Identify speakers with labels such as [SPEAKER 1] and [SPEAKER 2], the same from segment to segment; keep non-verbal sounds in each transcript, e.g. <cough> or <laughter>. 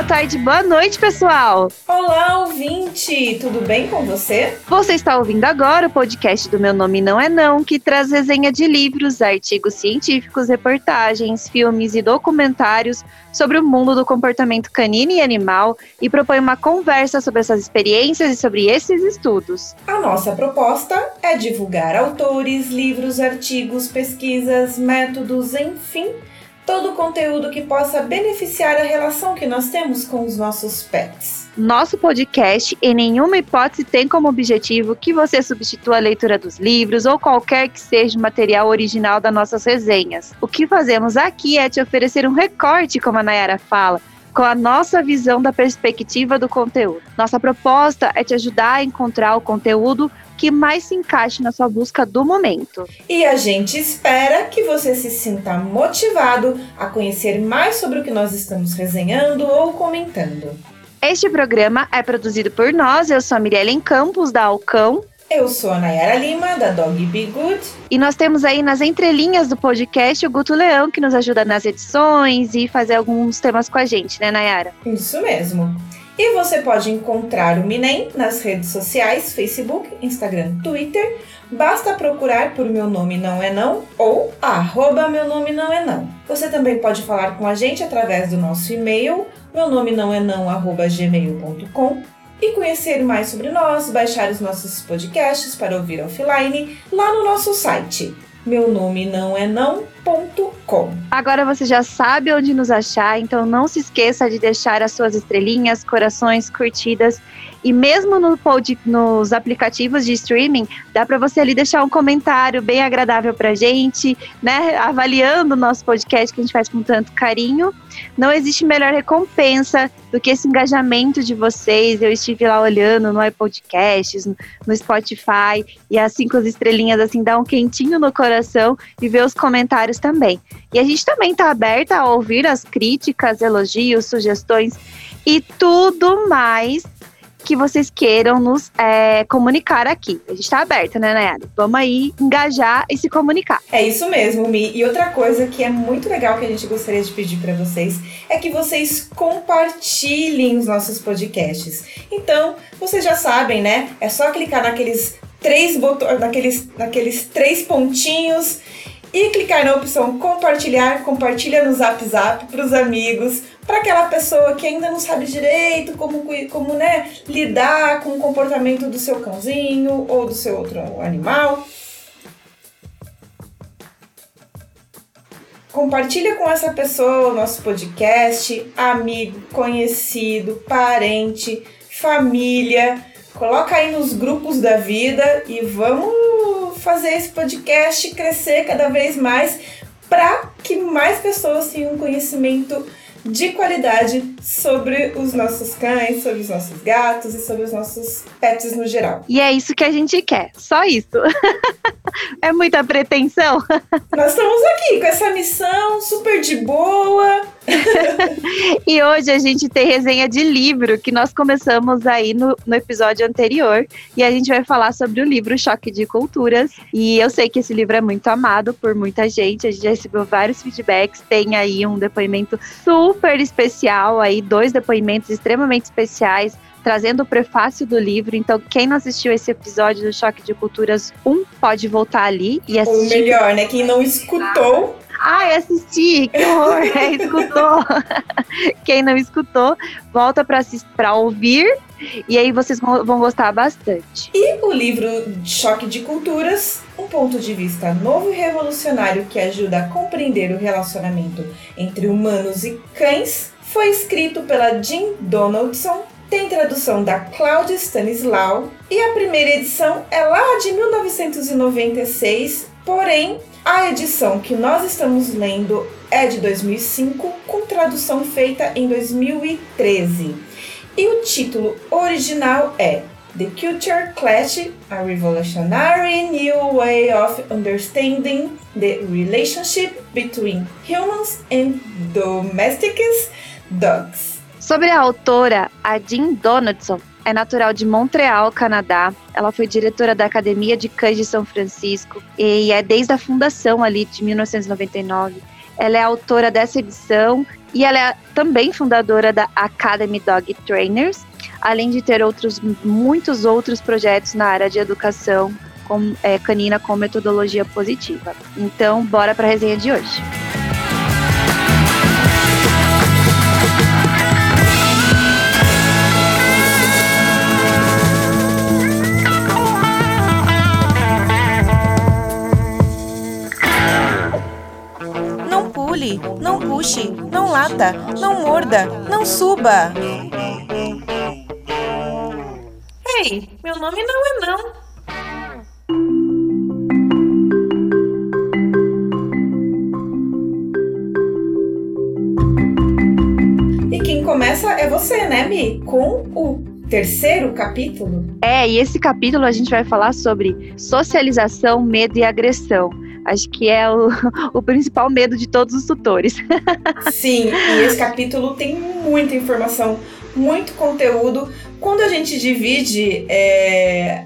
[SPEAKER 1] boa tarde, boa noite, pessoal!
[SPEAKER 2] Olá, ouvinte! Tudo bem com você?
[SPEAKER 1] Você está ouvindo agora o podcast do Meu Nome Não É Não, que traz resenha de livros, artigos científicos, reportagens, filmes e documentários sobre o mundo do comportamento canino e animal e propõe uma conversa sobre essas experiências e sobre esses estudos.
[SPEAKER 2] A nossa proposta é divulgar autores, livros, artigos, pesquisas, métodos, enfim todo o conteúdo que possa beneficiar a relação que nós temos com os nossos pets.
[SPEAKER 1] Nosso podcast, em nenhuma hipótese, tem como objetivo que você substitua a leitura dos livros ou qualquer que seja o material original das nossas resenhas. O que fazemos aqui é te oferecer um recorte, como a Nayara fala, com a nossa visão da perspectiva do conteúdo. Nossa proposta é te ajudar a encontrar o conteúdo que mais se encaixe na sua busca do momento.
[SPEAKER 2] E a gente espera que você se sinta motivado a conhecer mais sobre o que nós estamos resenhando ou comentando.
[SPEAKER 1] Este programa é produzido por nós, eu sou a Mirellen Campos, da Alcão.
[SPEAKER 2] Eu sou a Nayara Lima, da Dog Be Good.
[SPEAKER 1] E nós temos aí nas entrelinhas do podcast o Guto Leão, que nos ajuda nas edições e fazer alguns temas com a gente, né, Nayara?
[SPEAKER 2] Isso mesmo. E você pode encontrar o Minem nas redes sociais, Facebook, Instagram, Twitter. Basta procurar por Meu Nome Não É Não ou arroba Meu Nome Não É Não. Você também pode falar com a gente através do nosso e-mail, meu nome não é não, arroba gmail.com e conhecer mais sobre nós, baixar os nossos podcasts para ouvir offline lá no nosso site. Meu nome não é não.com.
[SPEAKER 1] Agora você já sabe onde nos achar, então não se esqueça de deixar as suas estrelinhas, corações, curtidas e mesmo no pod, nos aplicativos de streaming, dá para você ali deixar um comentário bem agradável para gente, né? Avaliando o nosso podcast que a gente faz com tanto carinho. Não existe melhor recompensa do que esse engajamento de vocês. Eu estive lá olhando no iPodcasts, no Spotify, e as cinco estrelinhas assim dá um quentinho no coração e ver os comentários também. E a gente também está aberta a ouvir as críticas, elogios, sugestões e tudo mais que vocês queiram nos é, comunicar aqui. A gente está aberta, né, Nayara? Vamos aí engajar e se comunicar.
[SPEAKER 2] É isso mesmo, Mi. E outra coisa que é muito legal que a gente gostaria de pedir para vocês é que vocês compartilhem os nossos podcasts. Então, vocês já sabem, né? É só clicar naqueles três botões, naqueles, naqueles três pontinhos e clicar na opção compartilhar, compartilha no Zap Zap para os amigos, para aquela pessoa que ainda não sabe direito como, como né, lidar com o comportamento do seu cãozinho ou do seu outro animal. Compartilha com essa pessoa o nosso podcast, amigo, conhecido, parente, família. Coloca aí nos grupos da vida e vamos fazer esse podcast crescer cada vez mais para que mais pessoas tenham conhecimento de qualidade sobre os nossos cães, sobre os nossos gatos e sobre os nossos pets no geral.
[SPEAKER 1] E é isso que a gente quer, só isso. <laughs> é muita pretensão. <laughs>
[SPEAKER 2] Nós estamos aqui com essa missão super de boa. <laughs>
[SPEAKER 1] e hoje a gente tem resenha de livro que nós começamos aí no, no episódio anterior. E a gente vai falar sobre o livro Choque de Culturas. E eu sei que esse livro é muito amado por muita gente. A gente já recebeu vários feedbacks. Tem aí um depoimento super especial, aí dois depoimentos extremamente especiais trazendo o prefácio do livro. Então, quem não assistiu esse episódio do Choque de Culturas 1 pode voltar ali e assistir.
[SPEAKER 2] Ou melhor, né? Quem não escutou.
[SPEAKER 1] Ai, assisti, que horror! É, escutou. <laughs> Quem não escutou, volta para ouvir e aí vocês vão gostar bastante.
[SPEAKER 2] E o livro Choque de Culturas, um ponto de vista novo e revolucionário que ajuda a compreender o relacionamento entre humanos e cães, foi escrito pela Jean Donaldson tem tradução da Cláudia Stanislau e a primeira edição é lá de 1996, porém a edição que nós estamos lendo é de 2005, com tradução feita em 2013. E o título original é The Culture Clash, a Revolutionary New Way of Understanding the Relationship Between Humans and Domestic Dogs.
[SPEAKER 1] Sobre a autora, a Jean Donaldson, é natural de Montreal, Canadá. Ela foi diretora da Academia de Cães de São Francisco e é desde a fundação ali de 1999. Ela é autora dessa edição E ela é também fundadora da Academy Dog Trainers, além de ter outros muitos outros projetos na área de educação com, é, canina com metodologia positiva. Então, bora para a resenha de hoje.
[SPEAKER 2] Pule, não puxe, não lata, não morda, não suba. Ei, meu nome não é não. começa é você, né, Mi? Com o terceiro capítulo.
[SPEAKER 1] É, e esse capítulo a gente vai falar sobre socialização, medo e agressão. Acho que é o, <laughs> o principal medo de todos os tutores. <laughs>
[SPEAKER 2] Sim, e esse capítulo tem muita informação, muito conteúdo. Quando a gente divide é,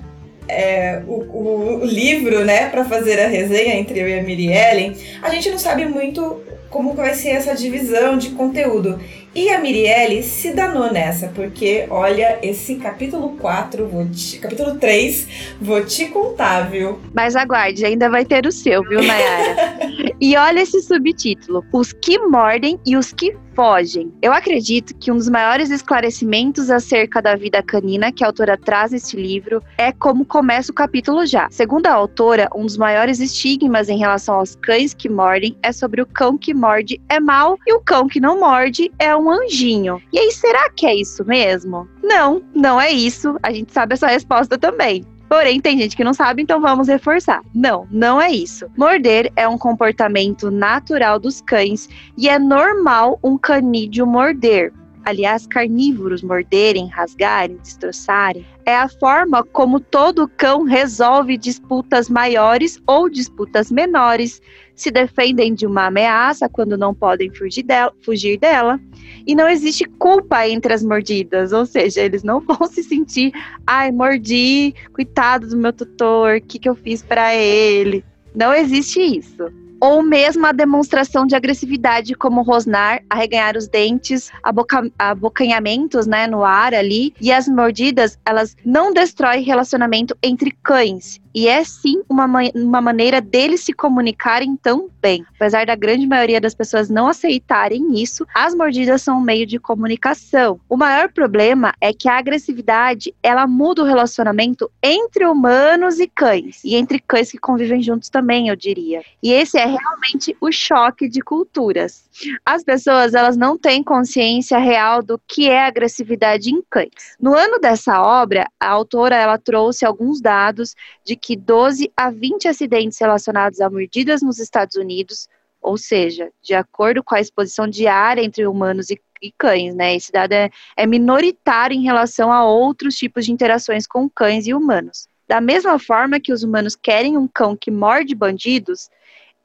[SPEAKER 2] é, o, o, livro, né, para fazer a resenha entre eu e a Miriellen, a gente não sabe muito como vai ser essa divisão de conteúdo. E a Mirielle se danou nessa, porque olha, esse capítulo 4, vou te, capítulo 3, vou te contar, viu?
[SPEAKER 1] Mas aguarde, ainda vai ter o seu, viu, Nayara? <laughs> e olha esse subtítulo: Os que mordem e os que fogem. Eu acredito que um dos maiores esclarecimentos acerca da vida canina que a autora traz neste livro é como começa o capítulo já. Segundo a autora, um dos maiores estigmas em relação aos cães que mordem é sobre o cão que morde é mal e o cão que não morde é um anjinho. E aí, será que é isso mesmo? Não, não é isso. A gente sabe essa resposta também. Porém, tem gente que não sabe, então vamos reforçar. Não, não é isso. Morder é um comportamento natural dos cães e é normal um canídeo morder. Aliás, carnívoros morderem, rasgarem, destroçarem, é a forma como todo cão resolve disputas maiores ou disputas menores, se defendem de uma ameaça quando não podem fugir dela, fugir dela, e não existe culpa entre as mordidas, ou seja, eles não <laughs> vão se sentir, ai, mordi, coitado do meu tutor, o que, que eu fiz para ele. Não existe isso ou mesmo a demonstração de agressividade, como rosnar, arreganhar os dentes, aboca abocanhamentos né, no ar ali. E as mordidas, elas não destroem relacionamento entre cães e é sim uma, uma maneira deles se comunicarem também. Apesar da grande maioria das pessoas não aceitarem isso, as mordidas são um meio de comunicação. O maior problema é que a agressividade ela muda o relacionamento entre humanos e cães, e entre cães que convivem juntos também, eu diria. E esse é realmente o choque de culturas. As pessoas elas não têm consciência real do que é agressividade em cães. No ano dessa obra, a autora ela trouxe alguns dados de que 12 a 20 acidentes relacionados a mordidas nos Estados Unidos, ou seja, de acordo com a exposição diária entre humanos e, e cães, né? Esse dado é, é minoritário em relação a outros tipos de interações com cães e humanos. Da mesma forma que os humanos querem um cão que morde bandidos,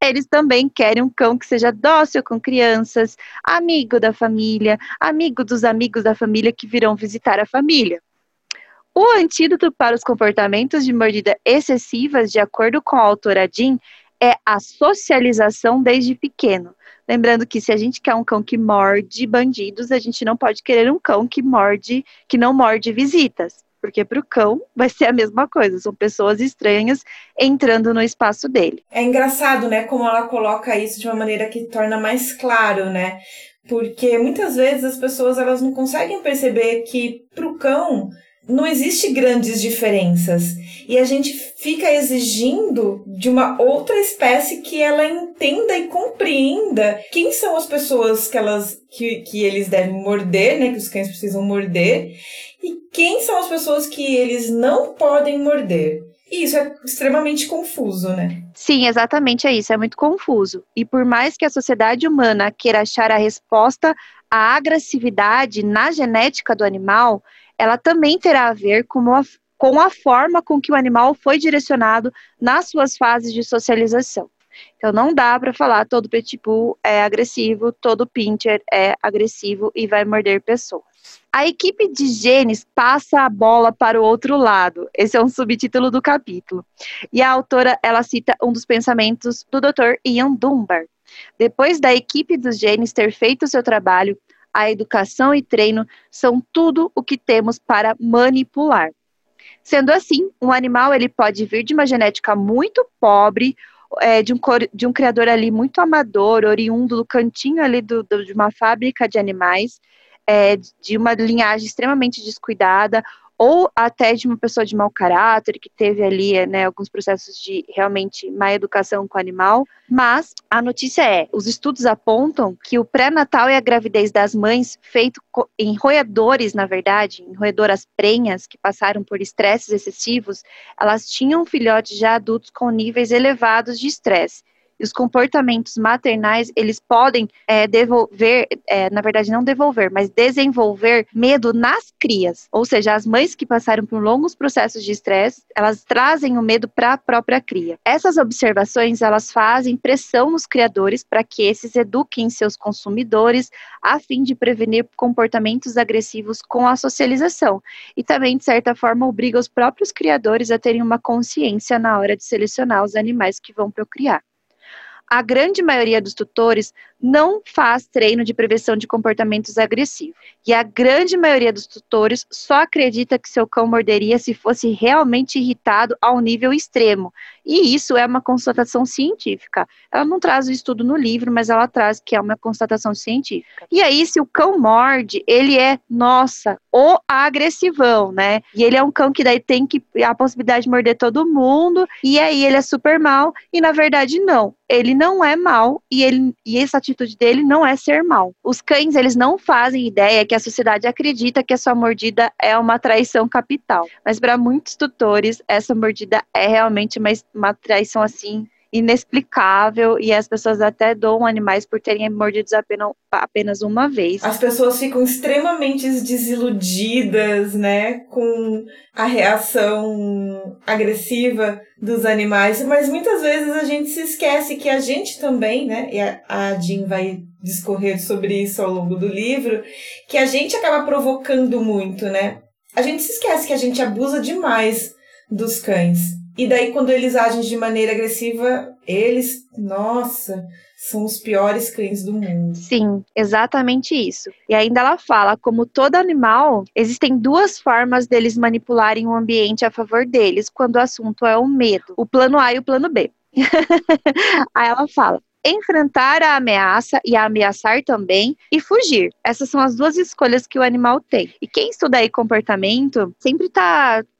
[SPEAKER 1] eles também querem um cão que seja dócil com crianças, amigo da família, amigo dos amigos da família que virão visitar a família. O antídoto para os comportamentos de mordida excessivas, de acordo com a autora Jean, é a socialização desde pequeno. Lembrando que se a gente quer um cão que morde bandidos, a gente não pode querer um cão que morde, que não morde visitas. Porque para o cão vai ser a mesma coisa, são pessoas estranhas entrando no espaço dele.
[SPEAKER 2] É engraçado, né, como ela coloca isso de uma maneira que torna mais claro, né? Porque muitas vezes as pessoas elas não conseguem perceber que para o cão não existe grandes diferenças. E a gente fica exigindo de uma outra espécie que ela entenda e compreenda quem são as pessoas que elas que, que eles devem morder, né, que os cães precisam morder, e quem são as pessoas que eles não podem morder. E isso é extremamente confuso, né?
[SPEAKER 1] Sim, exatamente é isso, é muito confuso. E por mais que a sociedade humana queira achar a resposta à agressividade na genética do animal, ela também terá a ver com a, com a forma com que o animal foi direcionado nas suas fases de socialização. Então não dá para falar todo pitbull é agressivo, todo pincher é agressivo e vai morder pessoas. A equipe de genes passa a bola para o outro lado. Esse é um subtítulo do capítulo. E a autora, ela cita um dos pensamentos do Dr. Ian Dunbar. Depois da equipe dos genes ter feito seu trabalho, a educação e treino são tudo o que temos para manipular. Sendo assim, um animal ele pode vir de uma genética muito pobre, é, de, um, de um criador ali muito amador, oriundo do cantinho ali do, do, de uma fábrica de animais, é, de uma linhagem extremamente descuidada, ou até de uma pessoa de mau caráter, que teve ali né, alguns processos de realmente má educação com o animal. Mas a notícia é: os estudos apontam que o pré-natal e a gravidez das mães, feito em roedores, na verdade, em roedoras prenhas que passaram por estresses excessivos, elas tinham filhotes já adultos com níveis elevados de estresse. E os comportamentos maternais, eles podem é, devolver, é, na verdade não devolver, mas desenvolver medo nas crias. Ou seja, as mães que passaram por longos processos de estresse, elas trazem o medo para a própria cria. Essas observações, elas fazem pressão nos criadores para que esses eduquem seus consumidores a fim de prevenir comportamentos agressivos com a socialização. E também, de certa forma, obriga os próprios criadores a terem uma consciência na hora de selecionar os animais que vão procriar a grande maioria dos tutores não faz treino de prevenção de comportamentos agressivos. E a grande maioria dos tutores só acredita que seu cão morderia se fosse realmente irritado ao nível extremo. E isso é uma constatação científica. Ela não traz o estudo no livro, mas ela traz que é uma constatação científica. E aí, se o cão morde, ele é, nossa, o agressivão, né? E ele é um cão que daí tem que a possibilidade de morder todo mundo, e aí ele é super mal, e na verdade não. Ele não é mal e ele e essa atitude dele não é ser mal. Os cães, eles não fazem ideia que a sociedade acredita que a sua mordida é uma traição capital. Mas para muitos tutores, essa mordida é realmente uma, uma traição assim inexplicável e as pessoas até doam animais por terem mordidos apenas, apenas uma vez.
[SPEAKER 2] As pessoas ficam extremamente desiludidas, né, com a reação agressiva dos animais, mas muitas vezes a gente se esquece que a gente também, né, e a, Jean vai discorrer sobre isso ao longo do livro, que a gente acaba provocando muito, né? A gente se esquece que a gente abusa demais dos cães. E daí, quando eles agem de maneira agressiva, eles, nossa, são os piores cães do mundo.
[SPEAKER 1] Sim, exatamente isso. E ainda ela fala, como todo animal, existem duas formas deles manipularem o ambiente a favor deles quando o assunto é o medo: o plano A e o plano B. <laughs> Aí ela fala: enfrentar a ameaça e a ameaçar também e fugir. Essas são as duas escolhas que o animal tem. E quem estuda aí comportamento sempre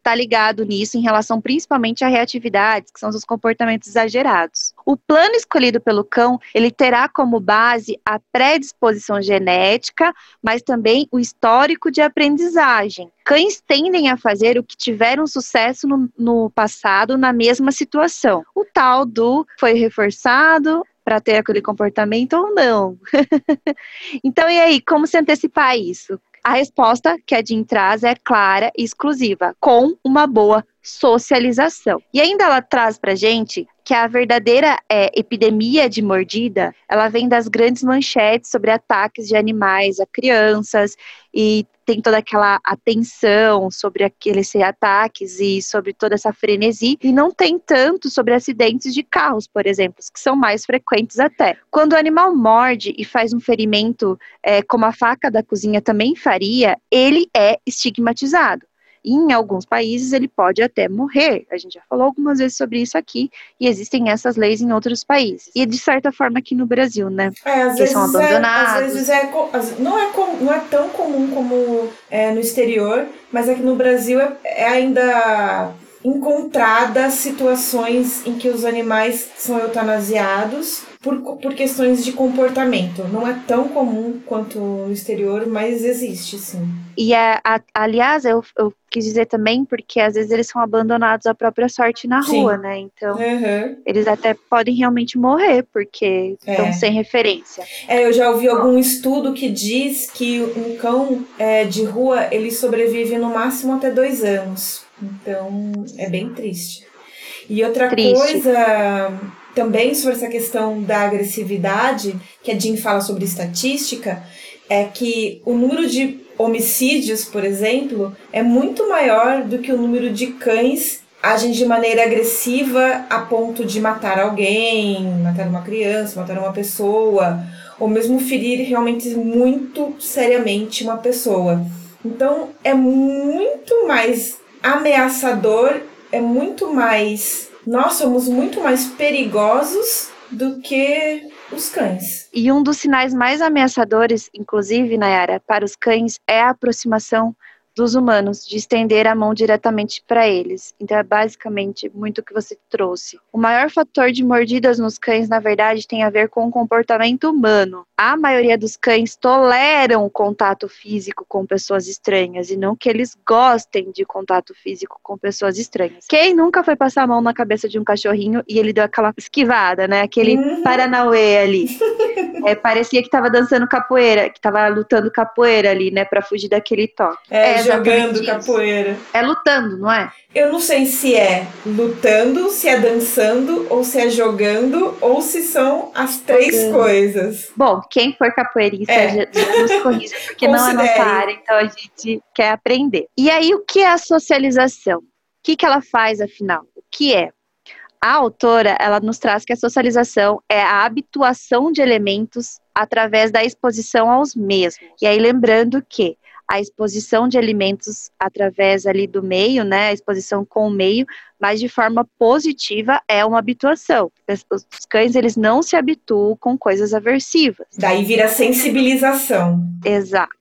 [SPEAKER 1] está tá ligado nisso em relação principalmente a reatividades, que são os comportamentos exagerados. O plano escolhido pelo cão, ele terá como base a predisposição genética, mas também o histórico de aprendizagem. Cães tendem a fazer o que tiveram sucesso no, no passado na mesma situação. O tal do foi reforçado, para ter aquele comportamento ou não. <laughs> então, e aí, como se antecipar isso? A resposta que a Jean traz é clara e exclusiva, com uma boa socialização. E ainda ela traz para gente que a verdadeira é, epidemia de mordida, ela vem das grandes manchetes sobre ataques de animais a crianças e tem toda aquela atenção sobre aqueles ataques e sobre toda essa frenesi, e não tem tanto sobre acidentes de carros, por exemplo, que são mais frequentes até. Quando o animal morde e faz um ferimento, é, como a faca da cozinha também faria, ele é estigmatizado. E em alguns países ele pode até morrer. A gente já falou algumas vezes sobre isso aqui e existem essas leis em outros países. E de certa forma aqui no Brasil, né?
[SPEAKER 2] É, às que vezes são abandonados. É, às vezes é, não, é não é tão comum como é, no exterior, mas aqui no Brasil é, é ainda encontradas situações em que os animais são eutanasiados por, por questões de comportamento. Não é tão comum quanto no exterior, mas existe sim.
[SPEAKER 1] E é, a, aliás, eu, eu quis dizer também porque às vezes eles são abandonados à própria sorte na sim. rua, né? Então, uhum. eles até podem realmente morrer porque é. estão sem referência.
[SPEAKER 2] É, eu já ouvi algum estudo que diz que um cão é, de rua ele sobrevive no máximo até dois anos. Então, é bem triste. E outra triste. coisa também sobre essa questão da agressividade, que a Jean fala sobre estatística, é que o número de homicídios, por exemplo, é muito maior do que o número de cães agem de maneira agressiva a ponto de matar alguém, matar uma criança, matar uma pessoa, ou mesmo ferir realmente muito seriamente uma pessoa. Então é muito mais ameaçador, é muito mais. Nós somos muito mais perigosos do que os cães.
[SPEAKER 1] E um dos sinais mais ameaçadores, inclusive, Nayara, para os cães é a aproximação dos humanos, de estender a mão diretamente para eles. Então é basicamente muito o que você trouxe. O maior fator de mordidas nos cães, na verdade, tem a ver com o comportamento humano. A maioria dos cães toleram o contato físico com pessoas estranhas e não que eles gostem de contato físico com pessoas estranhas. Quem nunca foi passar a mão na cabeça de um cachorrinho e ele deu aquela esquivada, né? Aquele uhum. paranauê ali. <laughs> É, parecia que estava dançando capoeira, que estava lutando capoeira ali, né, para fugir daquele toque.
[SPEAKER 2] É, é jogando capoeira.
[SPEAKER 1] É lutando, não é?
[SPEAKER 2] Eu não sei se é lutando, se é dançando, ou se é jogando, ou se são as três jogando. coisas.
[SPEAKER 1] Bom, quem for capoeirista é. já, já nos corrige, porque não é nossa área, então a gente quer aprender. E aí, o que é a socialização? O que, que ela faz, afinal? O que é? A autora, ela nos traz que a socialização é a habituação de elementos através da exposição aos mesmos. E aí lembrando que a exposição de alimentos através ali do meio, né, a exposição com o meio, mas de forma positiva é uma habituação. Os cães, eles não se habituam com coisas aversivas.
[SPEAKER 2] Daí vira sensibilização.
[SPEAKER 1] Exato.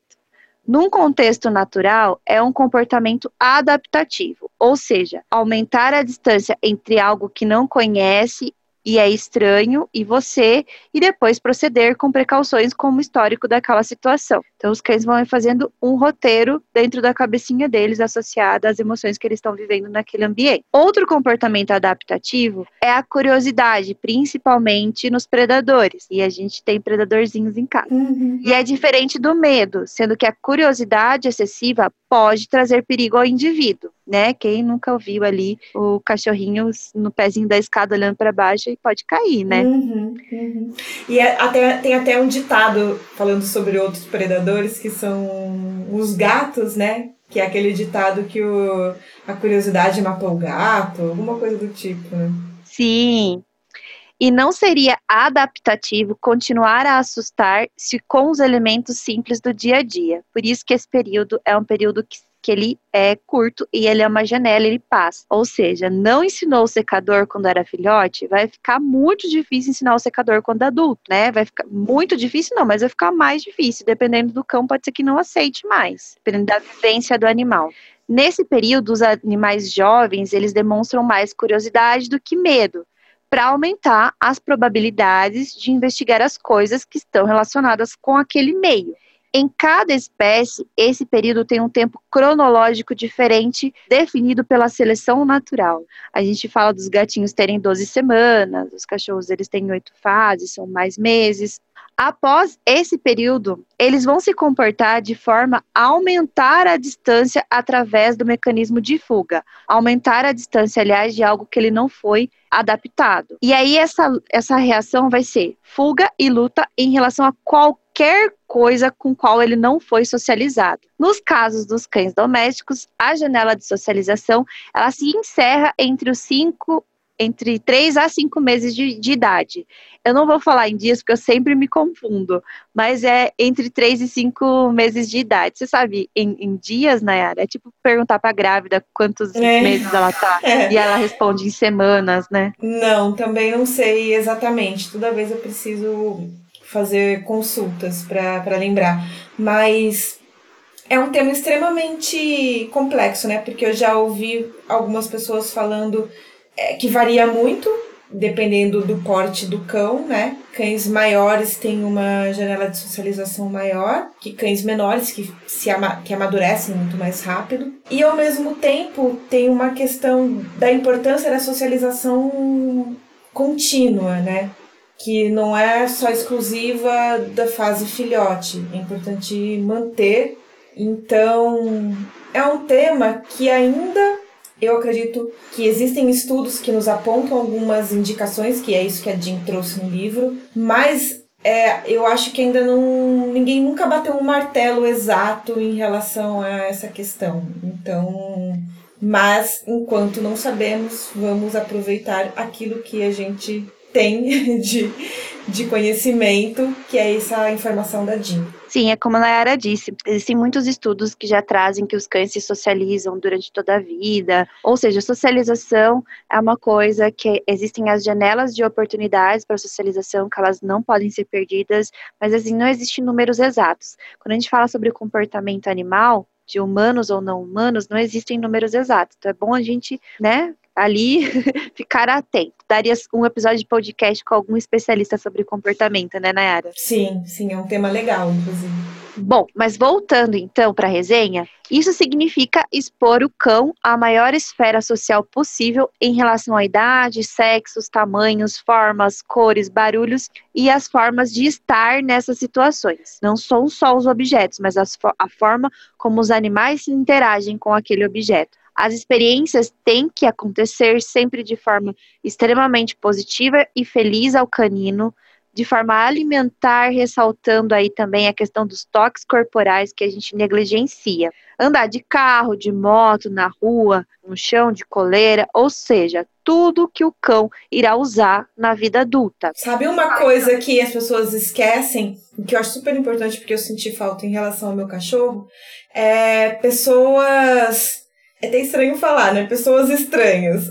[SPEAKER 1] Num contexto natural, é um comportamento adaptativo, ou seja, aumentar a distância entre algo que não conhece e é estranho e você, e depois proceder com precauções como histórico daquela situação. Então, os cães vão fazendo um roteiro dentro da cabecinha deles associado às emoções que eles estão vivendo naquele ambiente. Outro comportamento adaptativo é a curiosidade, principalmente nos predadores. E a gente tem predadorzinhos em casa. Uhum. E é diferente do medo, sendo que a curiosidade excessiva pode trazer perigo ao indivíduo, né? Quem nunca ouviu ali o cachorrinho no pezinho da escada olhando para baixo e pode cair, né?
[SPEAKER 2] Uhum, uhum. E é, até, tem até um ditado falando sobre outros predadores que são os gatos, né? Que é aquele ditado que o, a curiosidade matou o gato, alguma coisa do tipo, né?
[SPEAKER 1] Sim, e não seria adaptativo continuar a assustar se com os elementos simples do dia a dia. Por isso que esse período é um período que, que ele é curto e ele é uma janela, ele passa. Ou seja, não ensinou o secador quando era filhote, vai ficar muito difícil ensinar o secador quando adulto, né? Vai ficar muito difícil, não, mas vai ficar mais difícil. Dependendo do cão, pode ser que não aceite mais, dependendo da vivência do animal. Nesse período, os animais jovens, eles demonstram mais curiosidade do que medo para aumentar as probabilidades de investigar as coisas que estão relacionadas com aquele meio. Em cada espécie, esse período tem um tempo cronológico diferente, definido pela seleção natural. A gente fala dos gatinhos terem 12 semanas, os cachorros eles têm oito fases, são mais meses. Após esse período, eles vão se comportar de forma a aumentar a distância através do mecanismo de fuga. Aumentar a distância, aliás, de algo que ele não foi adaptado. E aí essa, essa reação vai ser fuga e luta em relação a qualquer coisa com qual ele não foi socializado. Nos casos dos cães domésticos, a janela de socialização ela se encerra entre os 5 entre 3 a 5 meses de, de, idade. Eu não vou falar em dias porque eu sempre me confundo, mas é entre 3 e 5 meses de idade. Você sabe, em, em dias, Nayara, é tipo perguntar pra grávida quantos é. meses ela tá. <laughs> É. E ela responde em semanas, né?
[SPEAKER 2] Não, também não sei exatamente. Toda vez eu preciso fazer consultas para lembrar. Mas é um tema extremamente complexo, né? Porque eu já ouvi algumas pessoas falando é, que varia muito dependendo do porte do cão, né? Cães maiores têm uma janela de socialização maior que cães menores que se ama que amadurecem muito mais rápido. E ao mesmo tempo tem uma questão da importância da socialização contínua, né? Que não é só exclusiva da fase filhote. É importante manter. Então, é um tema que ainda eu acredito que existem estudos que nos apontam algumas indicações, que é isso que a Jean trouxe no livro, mas é, eu acho que ainda não. ninguém nunca bateu um martelo exato em relação a essa questão. Então. Mas, enquanto não sabemos, vamos aproveitar aquilo que a gente tem <laughs> de, de conhecimento, que é essa informação da DIN.
[SPEAKER 1] Sim, é como a Nayara disse, existem muitos estudos que já trazem que os cães se socializam durante toda a vida, ou seja, socialização é uma coisa que existem as janelas de oportunidades para socialização, que elas não podem ser perdidas, mas assim, não existem números exatos. Quando a gente fala sobre comportamento animal, de humanos ou não humanos, não existem números exatos. Então é bom a gente, né, ali <laughs> ficar atento. Daria um episódio de podcast com algum especialista sobre comportamento, né, Nayara?
[SPEAKER 2] Sim, sim, é um tema legal, inclusive.
[SPEAKER 1] Bom, mas voltando então para a resenha, isso significa expor o cão à maior esfera social possível em relação à idade, sexos, tamanhos, formas, cores, barulhos e as formas de estar nessas situações. Não são só os objetos, mas a forma como os animais se interagem com aquele objeto. As experiências têm que acontecer sempre de forma extremamente positiva e feliz ao canino, de forma alimentar, ressaltando aí também a questão dos toques corporais que a gente negligencia. Andar de carro, de moto, na rua, no chão, de coleira, ou seja, tudo que o cão irá usar na vida adulta.
[SPEAKER 2] Sabe uma coisa que as pessoas esquecem, que eu acho super importante porque eu senti falta em relação ao meu cachorro? É pessoas é até estranho falar, né? Pessoas estranhas.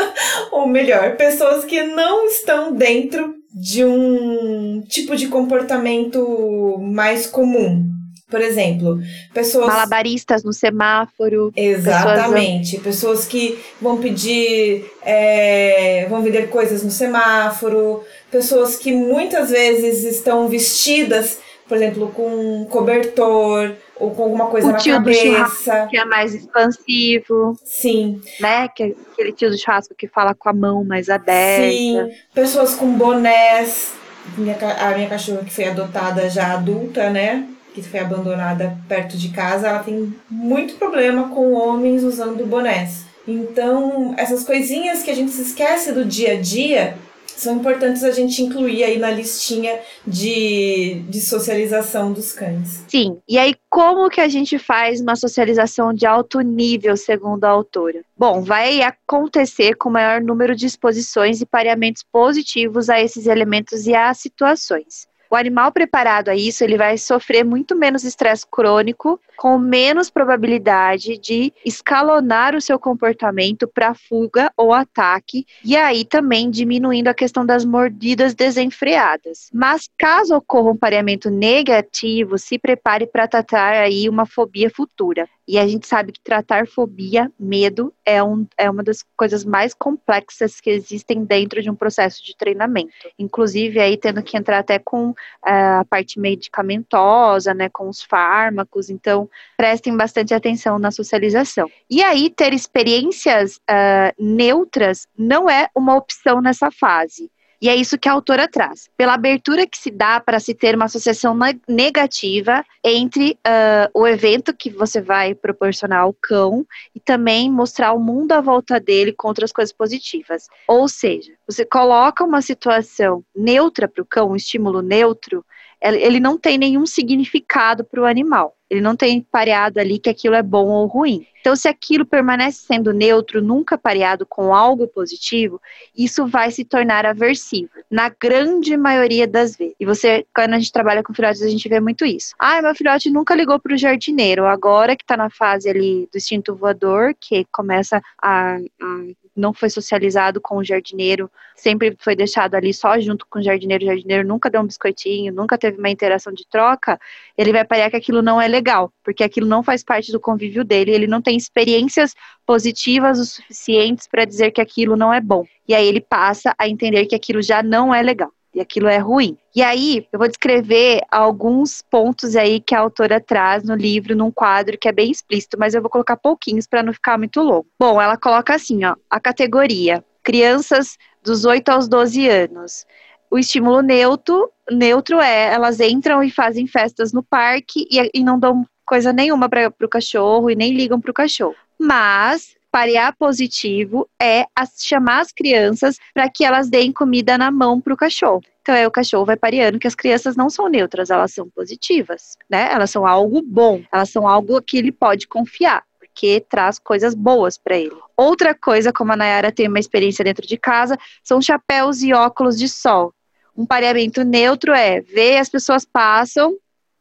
[SPEAKER 2] <laughs> Ou melhor, pessoas que não estão dentro de um tipo de comportamento mais comum. Por exemplo, pessoas.
[SPEAKER 1] Malabaristas no semáforo.
[SPEAKER 2] Exatamente. Pessoas, pessoas que vão pedir. É, vão vender coisas no semáforo. Pessoas que muitas vezes estão vestidas, por exemplo, com um cobertor ou com alguma coisa o na tio cabeça.
[SPEAKER 1] Do que é mais expansivo.
[SPEAKER 2] Sim.
[SPEAKER 1] Né? Que é aquele tio do churrasco que fala com a mão mais aberta. Sim.
[SPEAKER 2] Pessoas com bonés. Minha, a minha cachorra que foi adotada já adulta, né? Que foi abandonada perto de casa, ela tem muito problema com homens usando bonés. Então, essas coisinhas que a gente se esquece do dia a dia, são importantes a gente incluir aí na listinha de, de socialização dos cães.
[SPEAKER 1] Sim, e aí como que a gente faz uma socialização de alto nível, segundo a autora? Bom, vai acontecer com maior número de exposições e pareamentos positivos a esses elementos e às situações. O animal preparado a isso, ele vai sofrer muito menos estresse crônico, com menos probabilidade de escalonar o seu comportamento para fuga ou ataque, e aí também diminuindo a questão das mordidas desenfreadas. Mas caso ocorra um pareamento negativo, se prepare para tratar aí uma fobia futura. E a gente sabe que tratar fobia, medo, é, um, é uma das coisas mais complexas que existem dentro de um processo de treinamento. Inclusive, aí tendo que entrar até com uh, a parte medicamentosa, né, com os fármacos. Então, prestem bastante atenção na socialização. E aí, ter experiências uh, neutras não é uma opção nessa fase. E é isso que a autora traz. Pela abertura que se dá para se ter uma associação negativa entre uh, o evento que você vai proporcionar ao cão e também mostrar o mundo à volta dele com outras coisas positivas. Ou seja, você coloca uma situação neutra para o cão, um estímulo neutro, ele não tem nenhum significado para o animal. Ele não tem pareado ali que aquilo é bom ou ruim. Então, se aquilo permanece sendo neutro, nunca pareado com algo positivo, isso vai se tornar aversivo, na grande maioria das vezes. E você, quando a gente trabalha com filhotes, a gente vê muito isso. Ah, meu filhote nunca ligou para o jardineiro, agora que está na fase ali do instinto voador, que começa a, a não foi socializado com o jardineiro, sempre foi deixado ali só junto com o jardineiro, o jardineiro nunca deu um biscoitinho, nunca teve uma interação de troca, ele vai parecer que aquilo não é legal, porque aquilo não faz parte do convívio dele, ele não tem experiências positivas o suficientes para dizer que aquilo não é bom. E aí ele passa a entender que aquilo já não é legal e aquilo é ruim. E aí, eu vou descrever alguns pontos aí que a autora traz no livro, num quadro que é bem explícito, mas eu vou colocar pouquinhos para não ficar muito longo. Bom, ela coloca assim, ó, a categoria crianças dos 8 aos 12 anos. O estímulo neutro, neutro é, elas entram e fazem festas no parque e, e não dão coisa nenhuma para o cachorro e nem ligam para o cachorro. Mas parear positivo é chamar as crianças para que elas deem comida na mão para o cachorro. Então aí o cachorro vai pareando que as crianças não são neutras, elas são positivas, né? Elas são algo bom, elas são algo que ele pode confiar porque traz coisas boas para ele. Outra coisa, como a Nayara tem uma experiência dentro de casa, são chapéus e óculos de sol. Um pareamento neutro é ver as pessoas passam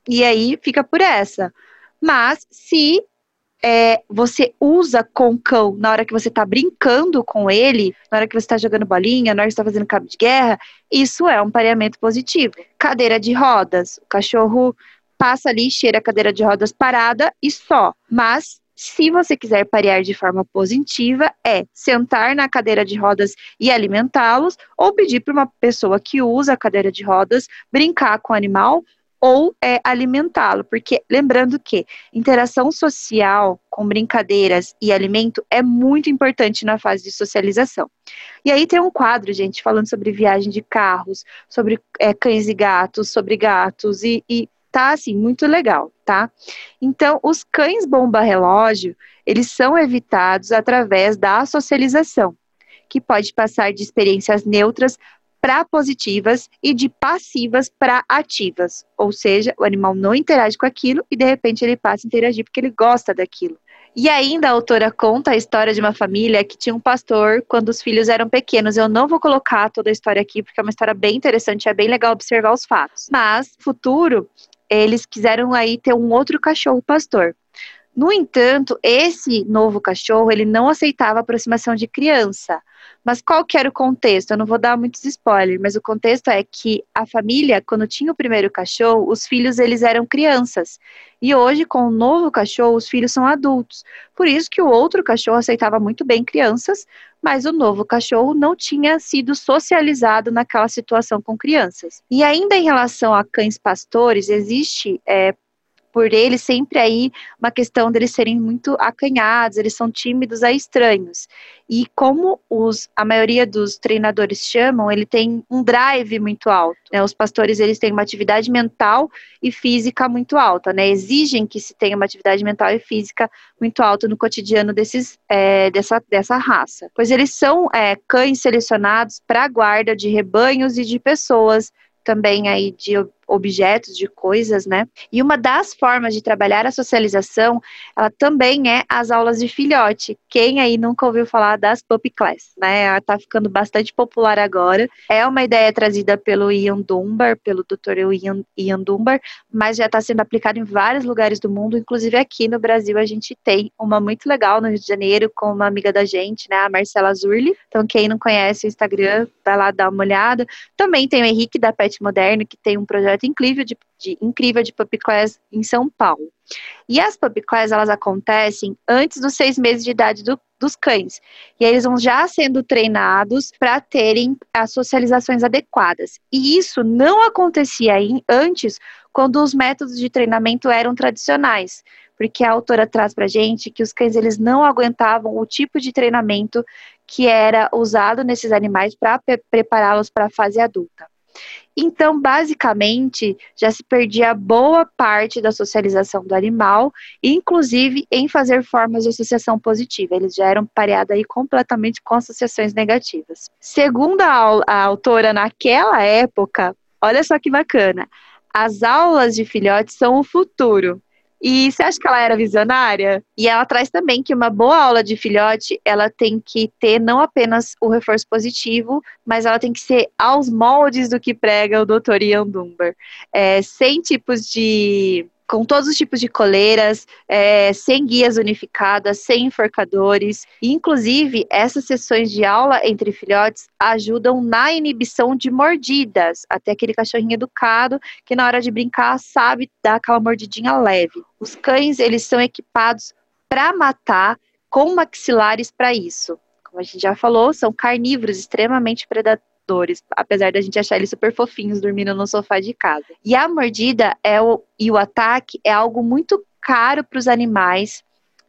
[SPEAKER 1] e aí fica por essa. Mas se é, você usa com cão na hora que você está brincando com ele, na hora que você está jogando bolinha, na hora que está fazendo cabo de guerra, isso é um pareamento positivo. Cadeira de rodas, o cachorro passa ali, cheira a cadeira de rodas parada e só. Mas se você quiser parear de forma positiva, é sentar na cadeira de rodas e alimentá-los, ou pedir para uma pessoa que usa a cadeira de rodas brincar com o animal ou é, alimentá-lo, porque lembrando que interação social com brincadeiras e alimento é muito importante na fase de socialização. E aí tem um quadro, gente, falando sobre viagem de carros, sobre é, cães e gatos, sobre gatos, e, e tá assim, muito legal, tá? Então, os cães bomba-relógio, eles são evitados através da socialização, que pode passar de experiências neutras para positivas e de passivas para ativas. Ou seja, o animal não interage com aquilo e de repente ele passa a interagir porque ele gosta daquilo. E ainda a autora conta a história de uma família que tinha um pastor quando os filhos eram pequenos. Eu não vou colocar toda a história aqui porque é uma história bem interessante, é bem legal observar os fatos. Mas, futuro, eles quiseram aí ter um outro cachorro pastor. No entanto, esse novo cachorro, ele não aceitava aproximação de criança. Mas qual que era o contexto? Eu não vou dar muitos spoilers, mas o contexto é que a família, quando tinha o primeiro cachorro, os filhos eles eram crianças. E hoje, com o novo cachorro, os filhos são adultos. Por isso que o outro cachorro aceitava muito bem crianças, mas o novo cachorro não tinha sido socializado naquela situação com crianças. E ainda em relação a cães pastores, existe é, por eles sempre aí uma questão deles serem muito acanhados, eles são tímidos a estranhos. E como os, a maioria dos treinadores chamam, ele tem um drive muito alto. Né? Os pastores eles têm uma atividade mental e física muito alta, né? Exigem que se tenha uma atividade mental e física muito alta no cotidiano desses, é, dessa, dessa raça. Pois eles são é, cães selecionados para guarda de rebanhos e de pessoas também aí de objetos, de coisas, né? E uma das formas de trabalhar a socialização, ela também é as aulas de filhote. Quem aí nunca ouviu falar das Puppy Class, né? Ela tá ficando bastante popular agora. É uma ideia trazida pelo Ian Dunbar, pelo Dr. Ian, Ian Dunbar, mas já está sendo aplicada em vários lugares do mundo, inclusive aqui no Brasil a gente tem uma muito legal no Rio de Janeiro com uma amiga da gente, né, a Marcela Zurli. Então quem não conhece o Instagram, vai lá dar uma olhada. Também tem o Henrique da Pet Moderno, que tem um projeto projeto incrível de, de, incrível de Puppy Class em São Paulo. E as Puppy Class, elas acontecem antes dos seis meses de idade do, dos cães. E eles vão já sendo treinados para terem as socializações adequadas. E isso não acontecia antes, quando os métodos de treinamento eram tradicionais. Porque a autora traz para gente que os cães eles não aguentavam o tipo de treinamento que era usado nesses animais para prepará-los para a fase adulta. Então, basicamente, já se perdia boa parte da socialização do animal, inclusive em fazer formas de associação positiva. Eles já eram pareados aí completamente com associações negativas. Segundo a, a autora, naquela época, olha só que bacana, as aulas de filhotes são o futuro. E você acha que ela era visionária? E ela traz também que uma boa aula de filhote, ela tem que ter não apenas o reforço positivo, mas ela tem que ser aos moldes do que prega o Dr. Ian Dunbar. É, sem tipos de com todos os tipos de coleiras, é, sem guias unificadas, sem enforcadores. inclusive, essas sessões de aula entre filhotes ajudam na inibição de mordidas. Até aquele cachorrinho educado que na hora de brincar sabe dar aquela mordidinha leve. Os cães, eles são equipados para matar com maxilares para isso. Como a gente já falou, são carnívoros extremamente apesar da gente achar eles super fofinhos dormindo no sofá de casa. E a mordida é o, e o ataque é algo muito caro para os animais.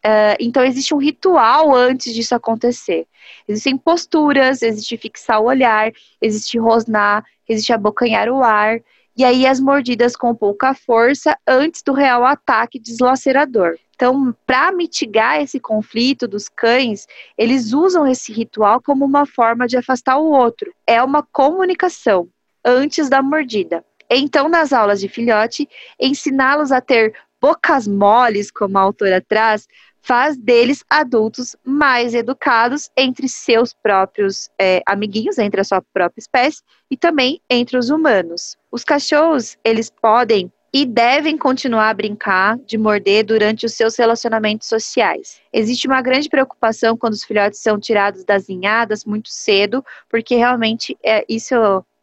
[SPEAKER 1] Uh, então existe um ritual antes disso acontecer. Existem posturas, existe fixar o olhar, existe rosnar, existe abocanhar o ar, e aí as mordidas com pouca força antes do real ataque deslacerador. Então, para mitigar esse conflito dos cães, eles usam esse ritual como uma forma de afastar o outro. É uma comunicação antes da mordida. Então, nas aulas de filhote, ensiná-los a ter bocas moles, como a autora traz, faz deles adultos mais educados entre seus próprios é, amiguinhos, entre a sua própria espécie e também entre os humanos. Os cachorros, eles podem e devem continuar a brincar de morder durante os seus relacionamentos sociais. Existe uma grande preocupação quando os filhotes são tirados das ninhadas muito cedo, porque realmente é, isso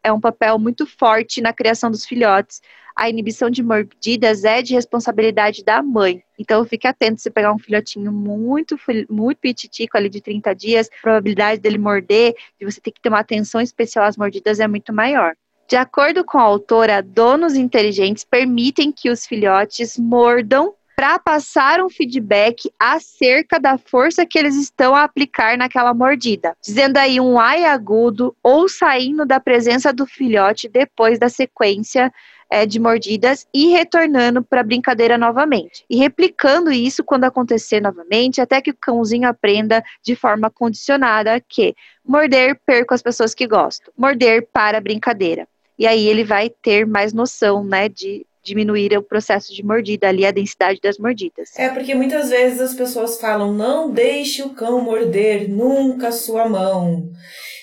[SPEAKER 1] é um papel muito forte na criação dos filhotes. A inibição de mordidas é de responsabilidade da mãe. Então fique atento se pegar um filhotinho muito muito pititico ali de 30 dias, a probabilidade dele morder, de você ter que ter uma atenção especial às mordidas é muito maior. De acordo com a autora, donos inteligentes permitem que os filhotes mordam para passar um feedback acerca da força que eles estão a aplicar naquela mordida, dizendo aí um ai agudo ou saindo da presença do filhote depois da sequência é, de mordidas e retornando para a brincadeira novamente. E replicando isso quando acontecer novamente, até que o cãozinho aprenda de forma condicionada que morder perco as pessoas que gostam, morder para a brincadeira e aí ele vai ter mais noção, né, de diminuir o processo de mordida ali, a densidade das mordidas.
[SPEAKER 2] É, porque muitas vezes as pessoas falam, não deixe o cão morder nunca sua mão.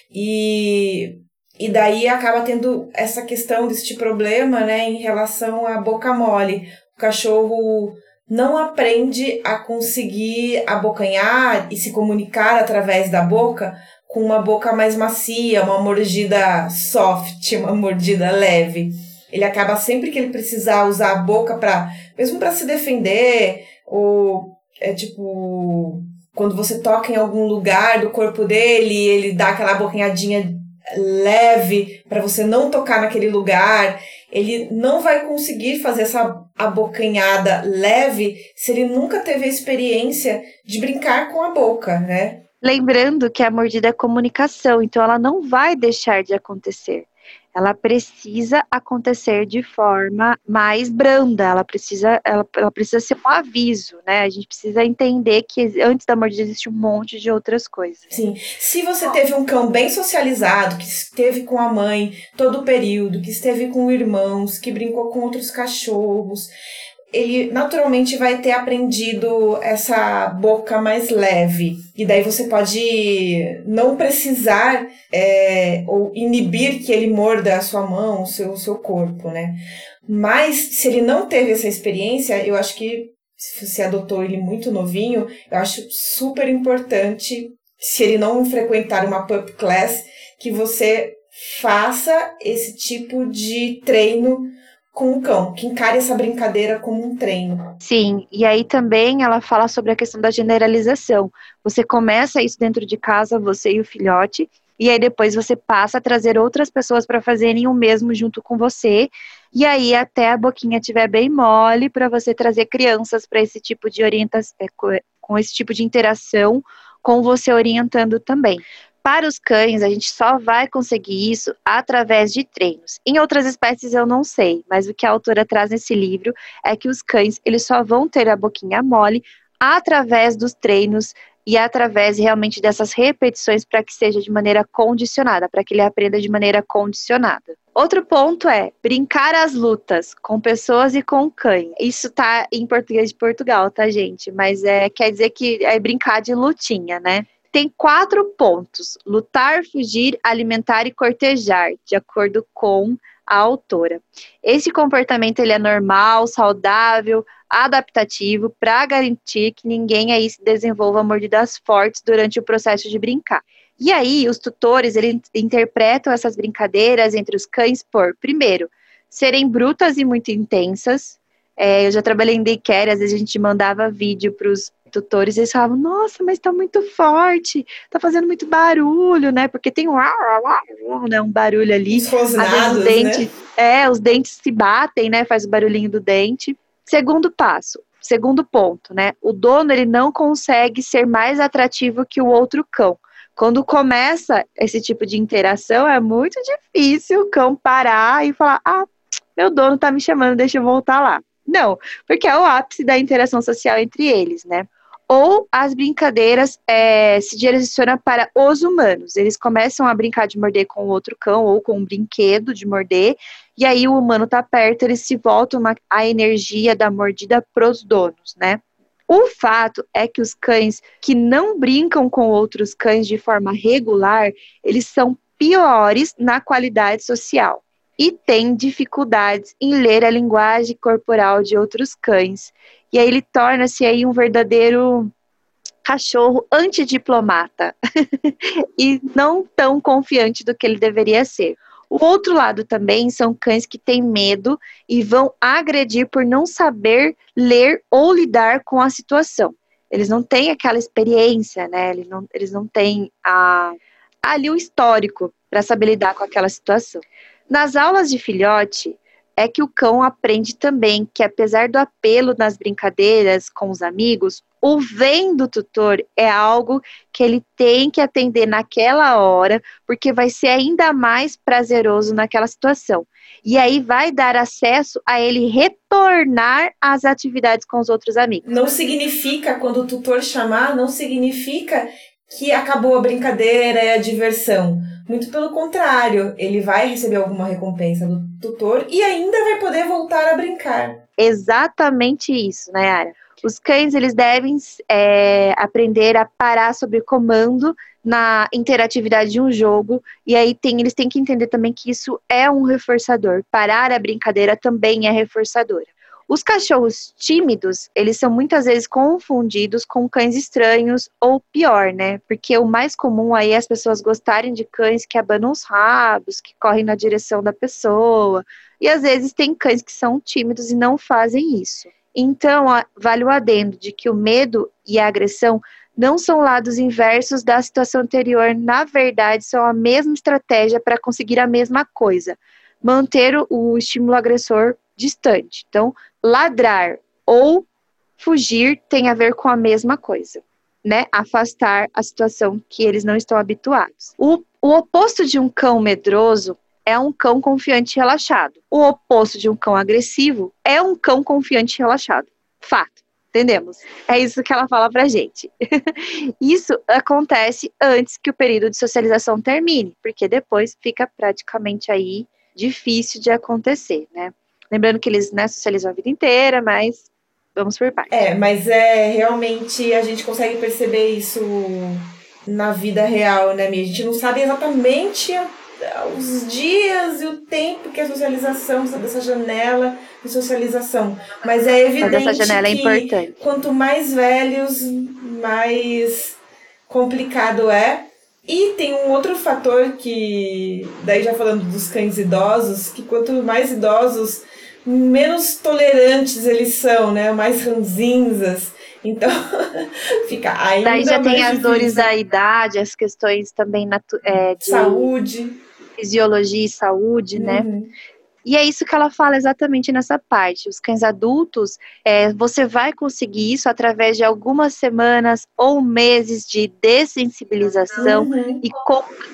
[SPEAKER 2] E, e daí acaba tendo essa questão deste problema, né, em relação à boca mole. O cachorro não aprende a conseguir abocanhar e se comunicar através da boca com uma boca mais macia, uma mordida soft, uma mordida leve. Ele acaba sempre que ele precisar usar a boca para, mesmo para se defender, ou é tipo quando você toca em algum lugar do corpo dele, ele dá aquela bocanhadinha leve para você não tocar naquele lugar. Ele não vai conseguir fazer essa abocanhada leve se ele nunca teve a experiência de brincar com a boca, né?
[SPEAKER 1] Lembrando que a mordida é comunicação, então ela não vai deixar de acontecer. Ela precisa acontecer de forma mais branda, ela precisa, ela, ela precisa ser um aviso, né? A gente precisa entender que antes da mordida existe um monte de outras coisas.
[SPEAKER 2] Sim. Se você teve um cão bem socializado, que esteve com a mãe todo o período, que esteve com irmãos, que brincou com outros cachorros, ele naturalmente vai ter aprendido essa boca mais leve. E daí você pode não precisar é, ou inibir que ele morda a sua mão, o seu, o seu corpo, né? Mas se ele não teve essa experiência, eu acho que se você adotou ele muito novinho, eu acho super importante, se ele não frequentar uma pup class, que você faça esse tipo de treino com o cão, que encare essa brincadeira como um treino.
[SPEAKER 1] Sim, e aí também ela fala sobre a questão da generalização. Você começa isso dentro de casa, você e o filhote, e aí depois você passa a trazer outras pessoas para fazerem o mesmo junto com você. E aí até a boquinha estiver bem mole para você trazer crianças para esse tipo de orientação, é, com esse tipo de interação com você orientando também. Para os cães, a gente só vai conseguir isso através de treinos. Em outras espécies eu não sei, mas o que a autora traz nesse livro é que os cães, eles só vão ter a boquinha mole através dos treinos e através realmente dessas repetições para que seja de maneira condicionada, para que ele aprenda de maneira condicionada. Outro ponto é brincar as lutas com pessoas e com cães. Isso tá em português de Portugal, tá, gente? Mas é quer dizer que é brincar de lutinha, né? Tem quatro pontos: lutar, fugir, alimentar e cortejar, de acordo com a autora. Esse comportamento ele é normal, saudável, adaptativo para garantir que ninguém aí se desenvolva mordidas fortes durante o processo de brincar. E aí, os tutores eles interpretam essas brincadeiras entre os cães por, primeiro, serem brutas e muito intensas. É, eu já trabalhei em daycare, às vezes a gente mandava vídeo para os tutores, eles falavam, nossa, mas tá muito forte, tá fazendo muito barulho, né? Porque tem um, né, um barulho ali.
[SPEAKER 2] Os rosnados, os dentes, né?
[SPEAKER 1] É, os dentes se batem, né? Faz o barulhinho do dente. Segundo passo, segundo ponto, né? O dono ele não consegue ser mais atrativo que o outro cão. Quando começa esse tipo de interação, é muito difícil o cão parar e falar: ah, meu dono tá me chamando, deixa eu voltar lá. Não, porque é o ápice da interação social entre eles, né? Ou as brincadeiras é, se direcionam para os humanos. Eles começam a brincar de morder com outro cão ou com um brinquedo de morder, e aí o humano tá perto, eles se voltam a energia da mordida pros donos, né? O fato é que os cães que não brincam com outros cães de forma regular, eles são piores na qualidade social e têm dificuldades em ler a linguagem corporal de outros cães. E aí ele torna-se aí um verdadeiro cachorro antidiplomata <laughs> e não tão confiante do que ele deveria ser. O outro lado também são cães que têm medo e vão agredir por não saber ler ou lidar com a situação. Eles não têm aquela experiência, né? Eles não, eles não têm a, ali o histórico para saber lidar com aquela situação. Nas aulas de filhote, é que o cão aprende também que, apesar do apelo nas brincadeiras com os amigos, o vem do tutor é algo que ele tem que atender naquela hora, porque vai ser ainda mais prazeroso naquela situação. E aí vai dar acesso a ele retornar às atividades com os outros amigos.
[SPEAKER 2] Não significa, quando o tutor chamar, não significa que acabou a brincadeira e a diversão. Muito pelo contrário, ele vai receber alguma recompensa do tutor e ainda vai poder voltar a brincar.
[SPEAKER 1] Exatamente isso, Nayara. Os cães eles devem é, aprender a parar sobre comando na interatividade de um jogo e aí tem, eles têm que entender também que isso é um reforçador. Parar a brincadeira também é reforçadora. Os cachorros tímidos, eles são muitas vezes confundidos com cães estranhos ou pior, né? Porque o mais comum aí é as pessoas gostarem de cães que abanam os rabos, que correm na direção da pessoa. E às vezes tem cães que são tímidos e não fazem isso. Então, vale o adendo de que o medo e a agressão não são lados inversos da situação anterior, na verdade, são a mesma estratégia para conseguir a mesma coisa, manter o estímulo agressor distante. Então, ladrar ou fugir tem a ver com a mesma coisa, né? Afastar a situação que eles não estão habituados. O, o oposto de um cão medroso é um cão confiante e relaxado. O oposto de um cão agressivo é um cão confiante e relaxado. Fato. Entendemos? É isso que ela fala pra gente. <laughs> isso acontece antes que o período de socialização termine, porque depois fica praticamente aí difícil de acontecer, né? Lembrando que eles né, socializam a vida inteira, mas vamos por partes.
[SPEAKER 2] É, mas é realmente a gente consegue perceber isso na vida real, né, Mia? A gente não sabe exatamente os dias e o tempo que a socialização dessa janela de socialização, mas é evidente
[SPEAKER 1] mas é
[SPEAKER 2] que
[SPEAKER 1] é
[SPEAKER 2] quanto mais velhos, mais complicado é. E tem um outro fator que, daí já falando dos cães idosos, que quanto mais idosos, menos tolerantes eles são, né? Mais ranzinzas. Então, <laughs> fica ainda
[SPEAKER 1] Daí já tem as dores da idade, as questões também é, de
[SPEAKER 2] saúde,
[SPEAKER 1] fisiologia e saúde, né?
[SPEAKER 2] Uhum.
[SPEAKER 1] E é isso que ela fala exatamente nessa parte. Os cães adultos, é, você vai conseguir isso através de algumas semanas ou meses de dessensibilização
[SPEAKER 2] Uhum.
[SPEAKER 1] e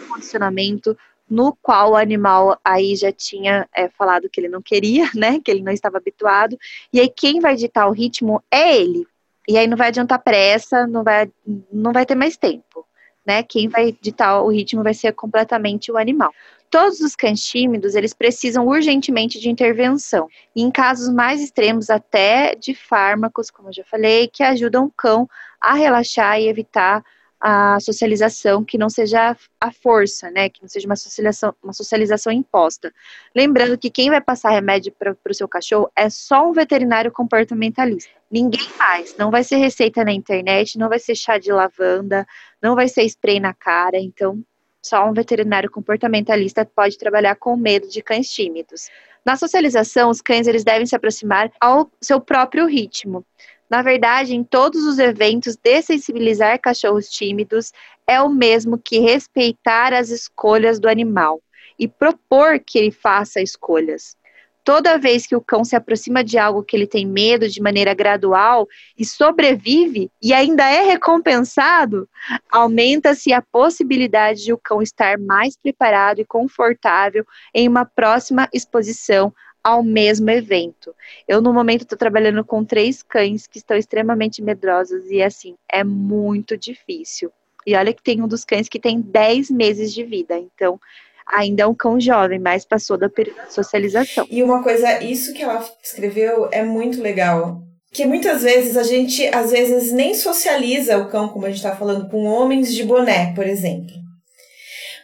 [SPEAKER 1] condicionamento no qual o animal aí já tinha é, falado que ele não queria, <laughs> né? Que ele não estava habituado. E aí quem vai ditar o ritmo é ele. E aí não vai adiantar pressa, não vai, não vai ter mais tempo. Né? Quem vai ditar o ritmo vai ser completamente o animal. Todos os cães tímidos, eles precisam urgentemente de intervenção. E em casos mais extremos, até de fármacos, como eu já falei, que ajudam o cão a relaxar e evitar a socialização que não seja a força, né? Que não seja uma socialização, uma socialização imposta. Lembrando que quem vai passar remédio para o seu cachorro é só um veterinário comportamentalista. Ninguém faz. Não vai ser receita na internet, não vai ser chá de lavanda, não vai ser spray na cara. Então, só um veterinário comportamentalista pode trabalhar com medo de cães tímidos. Na socialização, os cães eles devem se aproximar ao seu próprio ritmo. Na verdade, em todos os eventos, dessensibilizar cachorros tímidos é o mesmo que respeitar as escolhas do animal e propor que ele faça escolhas. Toda vez que o cão se aproxima de algo que ele tem medo de maneira gradual e sobrevive e ainda é recompensado, aumenta-se a possibilidade de o cão estar mais preparado e confortável em uma próxima exposição ao mesmo evento. Eu, no momento, estou trabalhando com três cães que estão extremamente medrosos e, assim, é muito difícil. E olha que tem um dos cães que tem 10 meses de vida, então ainda é um cão jovem, mas passou da socialização.
[SPEAKER 2] E uma coisa, isso que ela escreveu é muito legal. Que muitas vezes a gente, às vezes, nem socializa o cão, como a gente está falando, com homens de boné, por exemplo.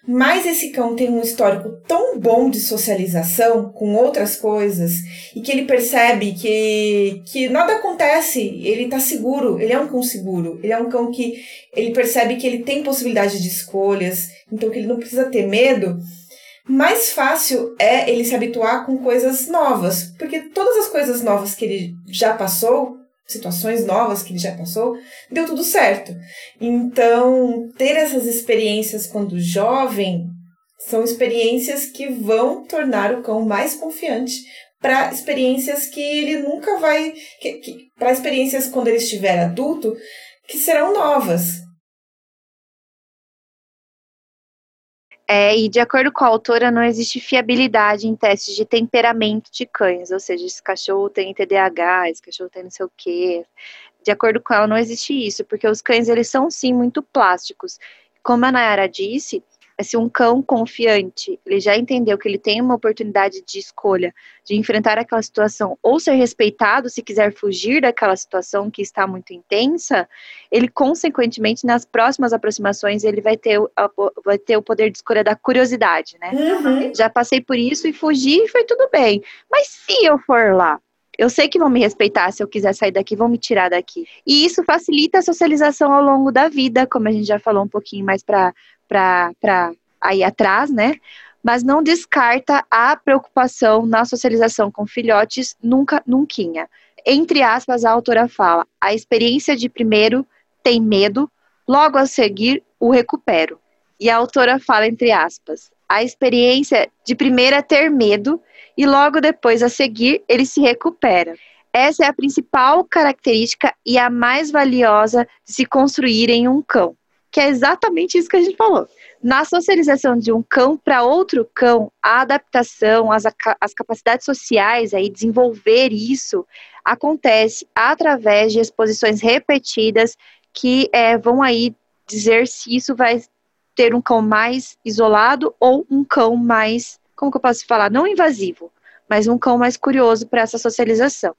[SPEAKER 2] Mas esse cão tem um histórico tão bom de socialização com outras coisas e que ele percebe que, que nada acontece, ele tá seguro, ele é um cão seguro, ele é um cão que ele percebe que ele tem possibilidade de escolhas, então que ele não precisa ter medo. Mais fácil é ele se habituar com coisas novas, porque todas as coisas novas que ele já passou situações novas que ele já passou, deu tudo certo. Então, ter essas experiências quando jovem são experiências que vão tornar o cão mais confiante para experiências que ele nunca vai. para experiências quando ele estiver adulto, que serão novas.
[SPEAKER 1] É, e de acordo com a autora, não existe fiabilidade em testes de temperamento de cães, ou seja, esse cachorro tem TDAH, esse cachorro tem não sei o quê. De acordo com ela, não existe isso, porque os cães, eles são sim muito plásticos. Como a Nayara disse, se um cão confiante, ele já entendeu que ele tem uma oportunidade de escolha de enfrentar aquela situação ou ser respeitado se quiser fugir daquela situação que está muito intensa, ele consequentemente nas próximas aproximações ele vai ter, vai ter o poder de escolha da curiosidade, né? Uhum. Já passei por isso e fugi e foi tudo bem. Mas se eu for lá, eu sei que vão me respeitar se eu quiser sair daqui, vão me tirar daqui. E isso facilita a socialização ao longo da vida, como a gente já falou um pouquinho mais para para aí atrás, né? Mas não descarta a preocupação na socialização com filhotes, nunca, nunca. Entre aspas, a autora fala: a experiência de primeiro tem medo, logo a seguir o recupero. E a autora fala, entre aspas, a experiência de primeira é ter medo e logo depois a seguir ele se recupera. Essa é a principal característica e a mais valiosa de se construir em um cão que é exatamente isso que a gente falou. Na socialização de um cão para outro cão, a adaptação, as, as capacidades sociais, aí, desenvolver isso, acontece através de exposições repetidas que é, vão aí dizer se isso vai ter um cão mais isolado ou um cão mais, como que eu posso falar, não invasivo, mas um cão mais curioso para essa socialização.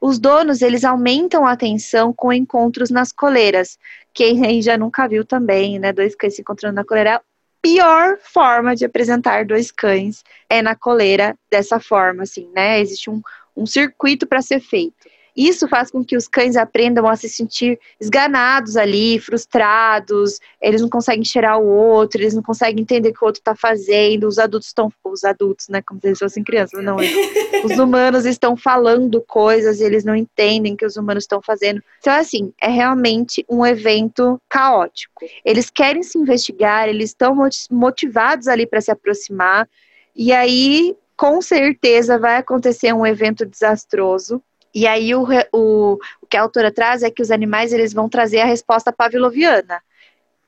[SPEAKER 1] Os donos, eles aumentam a atenção com encontros nas coleiras. Quem aí já nunca viu também, né, dois cães se encontrando na coleira, a pior forma de apresentar dois cães é na coleira dessa forma, assim, né? Existe um, um circuito para ser feito. Isso faz com que os cães aprendam a se sentir esganados ali, frustrados, eles não conseguem cheirar o outro, eles não conseguem entender o que o outro está fazendo, os adultos estão, os adultos, né, como se eles fossem crianças, não, <laughs> os humanos estão falando coisas e eles não entendem o que os humanos estão fazendo. Então, assim, é realmente um evento caótico. Eles querem se investigar, eles estão motivados ali para se aproximar, e aí, com certeza, vai acontecer um evento desastroso, e aí o, o, o que a autora traz é que os animais eles vão trazer a resposta pavloviana,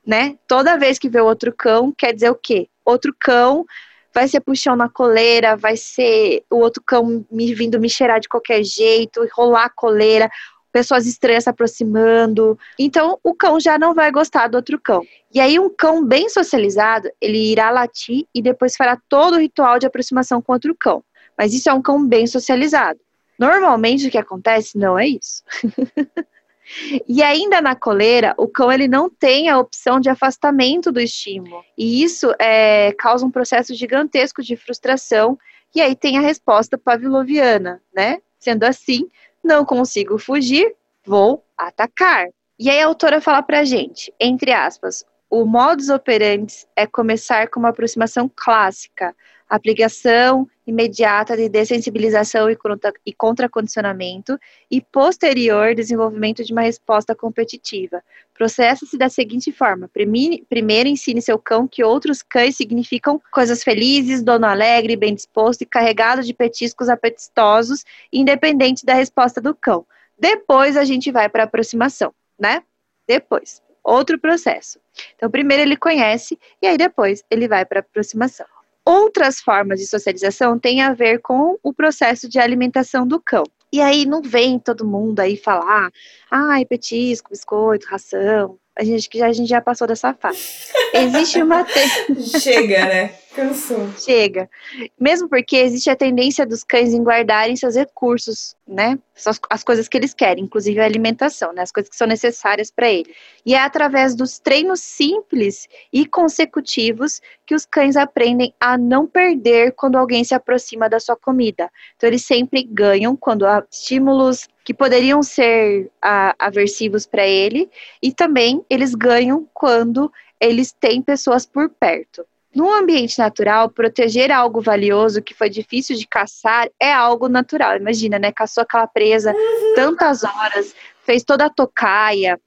[SPEAKER 1] né? Toda vez que vê outro cão, quer dizer o quê? Outro cão vai ser puxão na coleira, vai ser o outro cão me vindo me cheirar de qualquer jeito, rolar a coleira, pessoas estranhas se aproximando. Então, o cão já não vai gostar do outro cão. E aí, um cão bem socializado, ele irá latir e depois fará todo o ritual de aproximação com outro cão. Mas isso é um cão bem socializado. Normalmente o que acontece não é isso. <laughs> e ainda na coleira, o cão ele não tem a opção de afastamento do estímulo. E isso é, causa um processo gigantesco de frustração. E aí tem a resposta pavloviana, né? Sendo assim, não consigo fugir, vou atacar. E aí a autora fala pra gente, entre aspas, o modus operandi é começar com uma aproximação clássica, aplicação imediata de dessensibilização e contracondicionamento e posterior desenvolvimento de uma resposta competitiva. Processa-se da seguinte forma: primeiro ensine seu cão que outros cães significam coisas felizes, dono alegre, bem disposto e carregado de petiscos apetitosos, independente da resposta do cão. Depois a gente vai para a aproximação, né? Depois, outro processo. Então, primeiro ele conhece e aí depois ele vai para a aproximação. Outras formas de socialização têm a ver com o processo de alimentação do cão. E aí não vem todo mundo aí falar, ai, petisco, biscoito, ração. A gente a gente já passou dessa fase. Existe uma. <laughs>
[SPEAKER 2] Chega, né? Cansou.
[SPEAKER 1] Chega. Mesmo porque existe a tendência dos cães em guardarem seus recursos, né? As, as coisas que eles querem, inclusive a alimentação, né? As coisas que são necessárias para ele. E é através dos treinos simples e consecutivos que os cães aprendem a não perder quando alguém se aproxima da sua comida. Então, eles sempre ganham quando há estímulos que poderiam ser a, aversivos para ele, e também eles ganham quando eles têm pessoas por perto. No ambiente natural, proteger algo valioso que foi difícil de caçar é algo natural. Imagina, né? Caçou aquela presa tantas horas, fez toda a tocaia,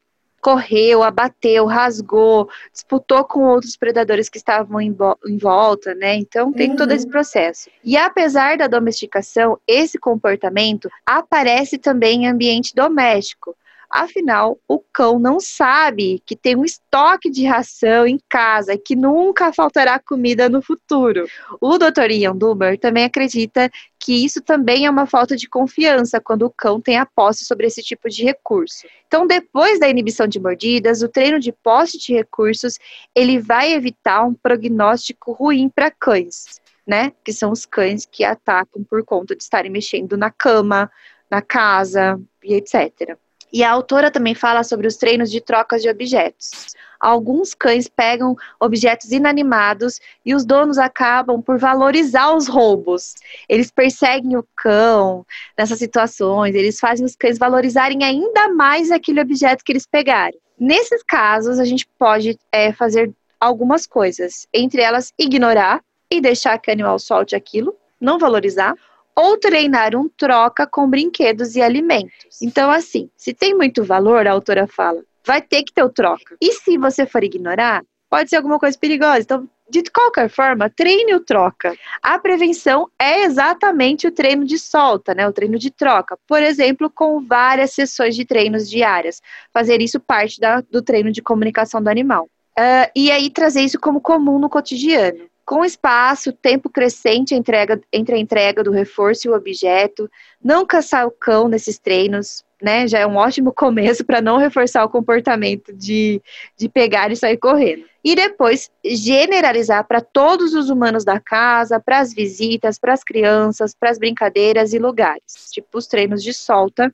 [SPEAKER 1] correu, abateu, rasgou, disputou com outros predadores que estavam em, em volta, né? Então tem uhum. todo esse processo. E apesar da domesticação, esse comportamento aparece também em ambiente doméstico. Afinal, o cão não sabe que tem um estoque de ração em casa e que nunca faltará comida no futuro. O Dr. Ian Duber também acredita que isso também é uma falta de confiança quando o cão tem a posse sobre esse tipo de recurso. Então, depois da inibição de mordidas, o treino de posse de recursos, ele vai evitar um prognóstico ruim para cães, né? Que são os cães que atacam por conta de estarem mexendo na cama, na casa e etc. E a autora também fala sobre os treinos de trocas de objetos. Alguns cães pegam objetos inanimados e os donos acabam por valorizar os roubos. Eles perseguem o cão nessas situações, eles fazem os cães valorizarem ainda mais aquele objeto que eles pegaram. Nesses casos, a gente pode é, fazer algumas coisas, entre elas ignorar e deixar que o animal solte aquilo, não valorizar, ou treinar um troca com brinquedos e alimentos. Então, assim, se tem muito valor, a autora fala, vai ter que ter o troca. E se você for ignorar, pode ser alguma coisa perigosa. Então, de qualquer forma, treine o troca. A prevenção é exatamente o treino de solta, né? O treino de troca. Por exemplo, com várias sessões de treinos diárias. Fazer isso parte da, do treino de comunicação do animal. Uh, e aí trazer isso como comum no cotidiano. Com espaço, tempo crescente entrega, entre a entrega do reforço e o objeto, não caçar o cão nesses treinos, né? Já é um ótimo <laughs> começo para não reforçar o comportamento de, de pegar e sair correndo. E depois generalizar para todos os humanos da casa, para as visitas, para as crianças, para as brincadeiras e lugares, tipo os treinos de solta,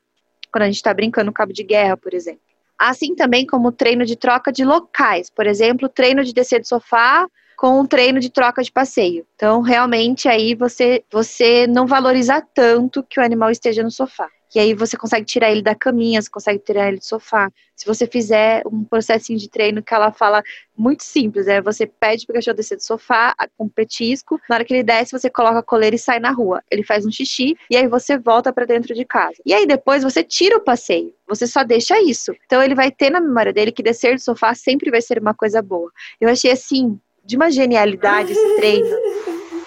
[SPEAKER 1] quando a gente está brincando cabo de guerra, por exemplo. Assim também como treino de troca de locais, por exemplo, treino de descer do sofá com um treino de troca de passeio. Então, realmente, aí você, você não valoriza tanto que o animal esteja no sofá. E aí você consegue tirar ele da caminha, você consegue tirar ele do sofá. Se você fizer um processinho de treino que ela fala muito simples, é você pede pro cachorro descer do sofá com petisco, na hora que ele desce, você coloca a coleira e sai na rua. Ele faz um xixi e aí você volta para dentro de casa. E aí depois você tira o passeio. Você só deixa isso. Então ele vai ter na memória dele que descer do sofá sempre vai ser uma coisa boa. Eu achei assim de uma genialidade esse treino.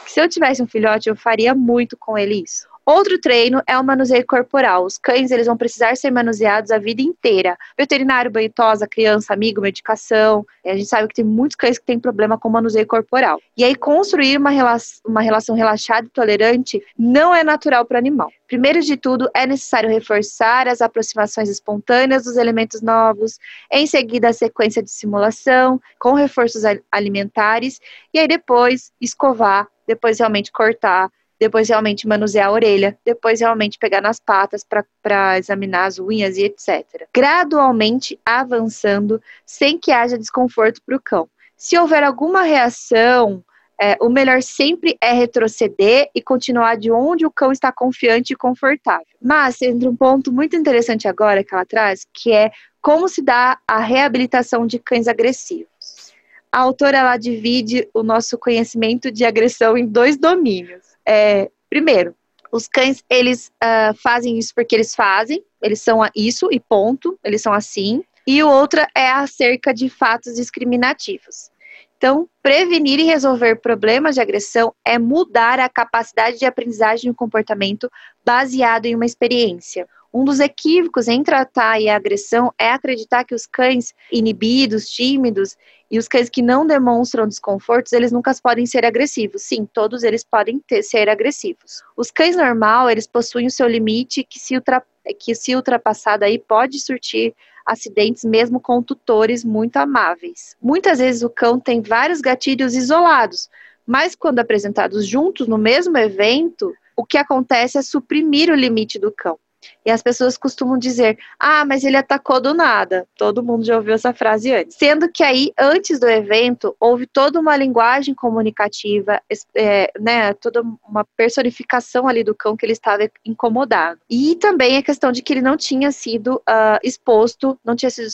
[SPEAKER 1] Que <laughs> se eu tivesse um filhote, eu faria muito com ele isso. Outro treino é o manuseio corporal. Os cães eles vão precisar ser manuseados a vida inteira. Veterinário, banho tosa, criança, amigo, medicação. A gente sabe que tem muitos cães que têm problema com manuseio corporal. E aí construir uma, rela uma relação relaxada e tolerante não é natural para o animal. Primeiro de tudo, é necessário reforçar as aproximações espontâneas dos elementos novos, em seguida a sequência de simulação com reforços alimentares e aí depois escovar, depois realmente cortar depois realmente manusear a orelha, depois realmente pegar nas patas para examinar as unhas e etc. Gradualmente avançando sem que haja desconforto para o cão. Se houver alguma reação, é, o melhor sempre é retroceder e continuar de onde o cão está confiante e confortável. Mas entra um ponto muito interessante agora que ela traz, que é como se dá a reabilitação de cães agressivos. A autora ela divide o nosso conhecimento de agressão em dois domínios é, primeiro, os cães, eles uh, fazem isso porque eles fazem, eles são isso e ponto, eles são assim. E o outro é acerca de fatos discriminativos. Então, prevenir e resolver problemas de agressão é mudar a capacidade de aprendizagem do comportamento baseado em uma experiência. Um dos equívocos em tratar a agressão é acreditar que os cães inibidos, tímidos e os cães que não demonstram desconfortos, eles nunca podem ser agressivos. Sim, todos eles podem ter, ser agressivos. Os cães normal, eles possuem o seu limite que se, ultra, que se ultrapassado aí pode surtir acidentes mesmo com tutores muito amáveis. Muitas vezes o cão tem vários gatilhos isolados, mas quando apresentados juntos no mesmo evento, o que acontece é suprimir o limite do cão. E as pessoas costumam dizer: ah, mas ele atacou do nada. Todo mundo já ouviu essa frase antes. Sendo que aí, antes do evento, houve toda uma linguagem comunicativa, é, né, toda uma personificação ali do cão que ele estava incomodado. E também a questão de que ele não tinha sido uh, exposto, não tinha sido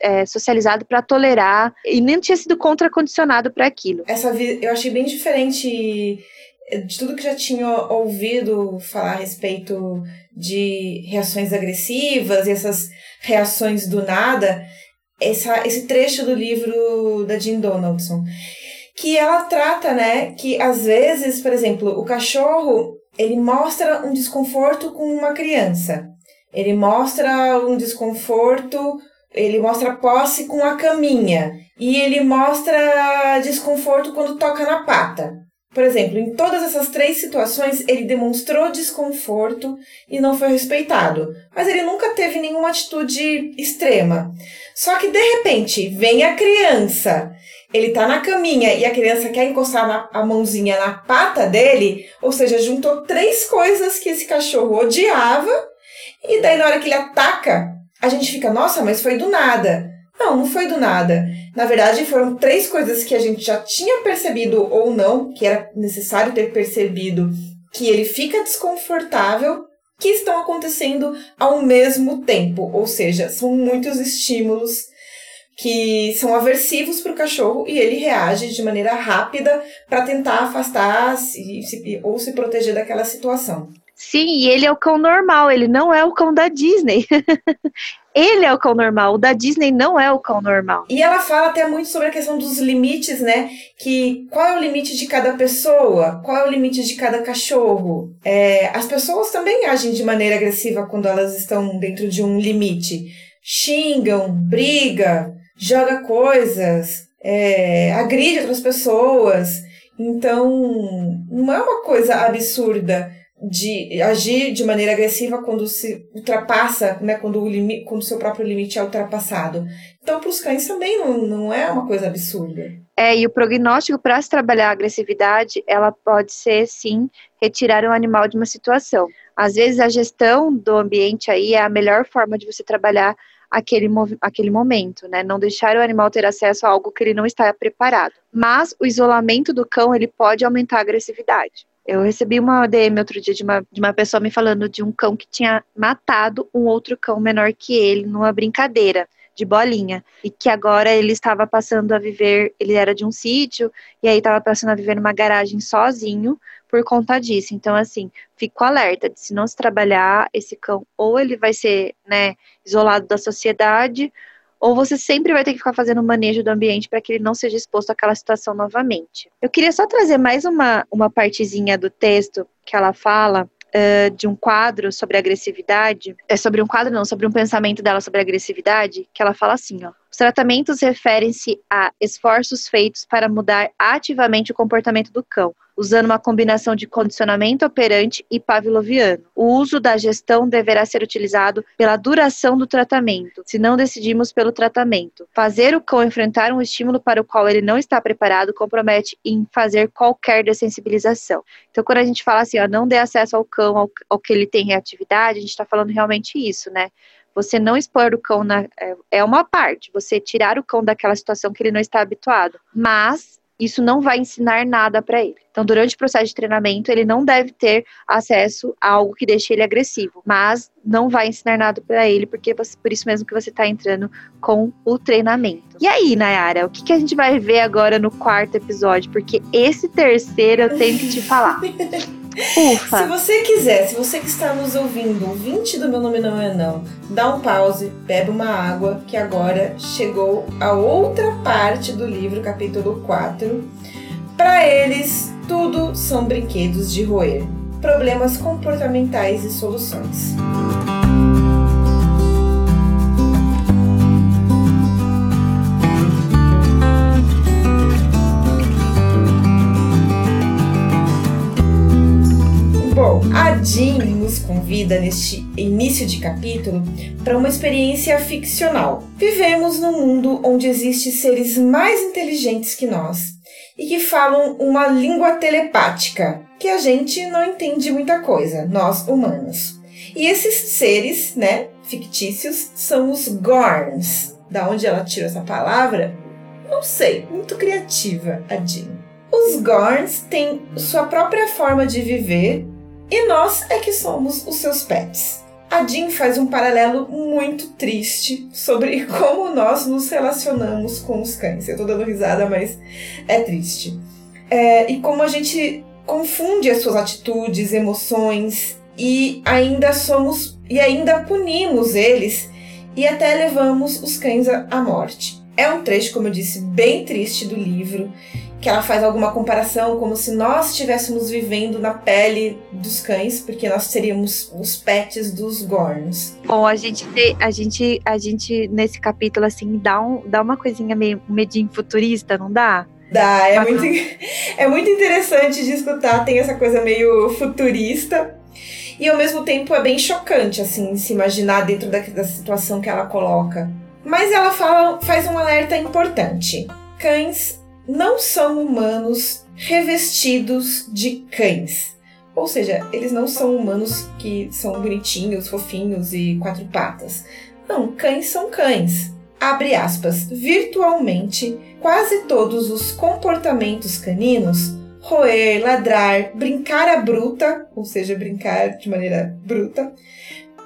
[SPEAKER 1] é, socializado para tolerar e nem tinha sido contracondicionado para aquilo.
[SPEAKER 2] Essa eu achei bem diferente de tudo que já tinha ouvido falar a respeito de reações agressivas e essas reações do nada, essa, esse trecho do livro da Jean Donaldson, que ela trata, né, que às vezes, por exemplo, o cachorro, ele mostra um desconforto com uma criança. Ele mostra um desconforto, ele mostra posse com a caminha. E ele mostra desconforto quando toca na pata. Por exemplo, em todas essas três situações, ele demonstrou desconforto e não foi respeitado, mas ele nunca teve nenhuma atitude extrema. Só que de repente vem a criança, ele tá na caminha e a criança quer encostar na, a mãozinha na pata dele, ou seja, juntou três coisas que esse cachorro odiava, e daí na hora que ele ataca, a gente fica, nossa, mas foi do nada. Não, não foi do nada. Na verdade, foram três coisas que a gente já tinha percebido ou não, que era necessário ter percebido, que ele fica desconfortável, que estão acontecendo ao mesmo tempo. Ou seja, são muitos estímulos que são aversivos para o cachorro e ele reage de maneira rápida para tentar afastar se, se, ou se proteger daquela situação.
[SPEAKER 1] Sim, e ele é o cão normal, ele não é o cão da Disney. <laughs> ele é o cão normal, o da Disney não é o cão normal.
[SPEAKER 2] E ela fala até muito sobre a questão dos limites, né? Que qual é o limite de cada pessoa, qual é o limite de cada cachorro. É, as pessoas também agem de maneira agressiva quando elas estão dentro de um limite. Xingam, briga, joga coisas, é, agride outras pessoas. Então, não é uma coisa absurda de agir de maneira agressiva quando se ultrapassa, né, quando o limite, quando seu próprio limite é ultrapassado. Então, para os cães também não, não é uma coisa absurda.
[SPEAKER 1] É, e o prognóstico para se trabalhar a agressividade, ela pode ser, sim, retirar um animal de uma situação. Às vezes, a gestão do ambiente aí é a melhor forma de você trabalhar aquele, aquele momento, né? Não deixar o animal ter acesso a algo que ele não está preparado. Mas o isolamento do cão, ele pode aumentar a agressividade. Eu recebi uma DM outro dia de uma, de uma pessoa me falando de um cão que tinha matado um outro cão menor que ele numa brincadeira de bolinha e que agora ele estava passando a viver, ele era de um sítio e aí estava passando a viver numa garagem sozinho por conta disso. Então assim, fico alerta de se não se trabalhar esse cão ou ele vai ser, né, isolado da sociedade ou você sempre vai ter que ficar fazendo manejo do ambiente para que ele não seja exposto àquela situação novamente. Eu queria só trazer mais uma, uma partezinha do texto que ela fala uh, de um quadro sobre agressividade, é sobre um quadro não, sobre um pensamento dela sobre agressividade, que ela fala assim, ó. Os tratamentos referem-se a esforços feitos para mudar ativamente o comportamento do cão, usando uma combinação de condicionamento operante e pavloviano. O uso da gestão deverá ser utilizado pela duração do tratamento, se não decidimos pelo tratamento. Fazer o cão enfrentar um estímulo para o qual ele não está preparado compromete em fazer qualquer dessensibilização. Então, quando a gente fala assim, ó, não dê acesso ao cão ao, ao que ele tem reatividade, a gente está falando realmente isso, né? Você não expor o cão na, é, é uma parte, você tirar o cão daquela situação que ele não está habituado. Mas isso não vai ensinar nada para ele. Então, durante o processo de treinamento, ele não deve ter acesso a algo que deixe ele agressivo, mas não vai ensinar nada para ele, porque você, por isso mesmo que você está entrando com o treinamento. E aí, Nayara, o que, que a gente vai ver agora no quarto episódio? Porque esse terceiro eu tenho que te falar. <laughs> Ufa.
[SPEAKER 2] Se você quiser, se você que está nos ouvindo, ouvinte do Meu Nome Não É Não, dá um pause, bebe uma água, que agora chegou a outra parte do livro, capítulo 4. Para eles, tudo são brinquedos de roer. Problemas comportamentais e soluções. Jean nos convida neste início de capítulo para uma experiência ficcional. Vivemos num mundo onde existem seres mais inteligentes que nós e que falam uma língua telepática que a gente não entende muita coisa, nós humanos. E esses seres, né, fictícios, são os Gorns. Da onde ela tirou essa palavra? Não sei, muito criativa a Jean. Os Gorns têm sua própria forma de viver e nós é que somos os seus pets. A Jean faz um paralelo muito triste sobre <laughs> como nós nos relacionamos com os cães. Eu tô dando risada, mas é triste. É, e como a gente confunde as suas atitudes, emoções e ainda somos e ainda punimos eles e até levamos os cães à morte. É um trecho, como eu disse, bem triste do livro que ela faz alguma comparação como se nós estivéssemos vivendo na pele dos cães, porque nós seríamos os pets dos Gorns.
[SPEAKER 1] Bom, a gente tem, a gente a gente nesse capítulo assim dá um dá uma coisinha meio medinho futurista, não dá?
[SPEAKER 2] Dá, é muito <laughs> é muito interessante de escutar, tem essa coisa meio futurista. E ao mesmo tempo é bem chocante assim se imaginar dentro da, da situação que ela coloca. Mas ela fala, faz um alerta importante. Cães não são humanos revestidos de cães. Ou seja, eles não são humanos que são bonitinhos, fofinhos e quatro patas. Não, cães são cães. Abre aspas. Virtualmente, quase todos os comportamentos caninos roer, ladrar, brincar à bruta, ou seja, brincar de maneira bruta,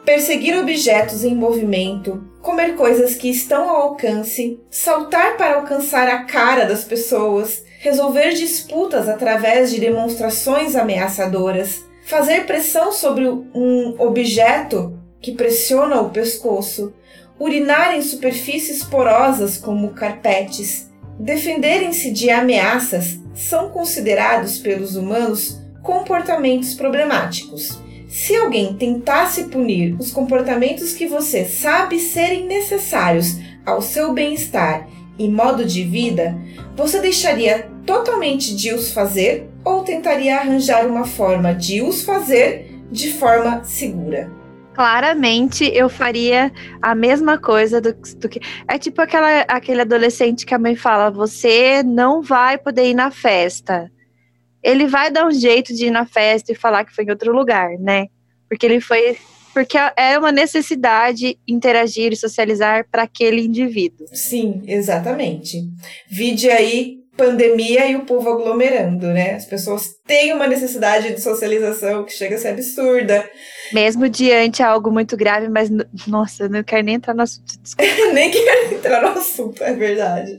[SPEAKER 2] perseguir objetos em movimento, comer coisas que estão ao alcance, saltar para alcançar a cara das pessoas, resolver disputas através de demonstrações ameaçadoras, fazer pressão sobre um objeto que pressiona o pescoço, urinar em superfícies porosas como carpetes, defenderem-se de ameaças são considerados pelos humanos comportamentos problemáticos. Se alguém tentasse punir os comportamentos que você sabe serem necessários ao seu bem-estar e modo de vida, você deixaria totalmente de os fazer ou tentaria arranjar uma forma de os fazer de forma segura?
[SPEAKER 1] Claramente eu faria a mesma coisa do, do, que. É tipo aquela, aquele adolescente que a mãe fala: você não vai poder ir na festa ele vai dar um jeito de ir na festa e falar que foi em outro lugar, né? Porque ele foi. Porque é uma necessidade interagir e socializar para aquele indivíduo.
[SPEAKER 2] Sim, exatamente. Vide aí pandemia e o povo aglomerando, né? As pessoas têm uma necessidade de socialização que chega a ser absurda. <laughs>
[SPEAKER 1] Mesmo diante a algo muito grave, mas nossa, eu não quero nem entrar no assunto. <laughs>
[SPEAKER 2] nem quero entrar no assunto, é verdade.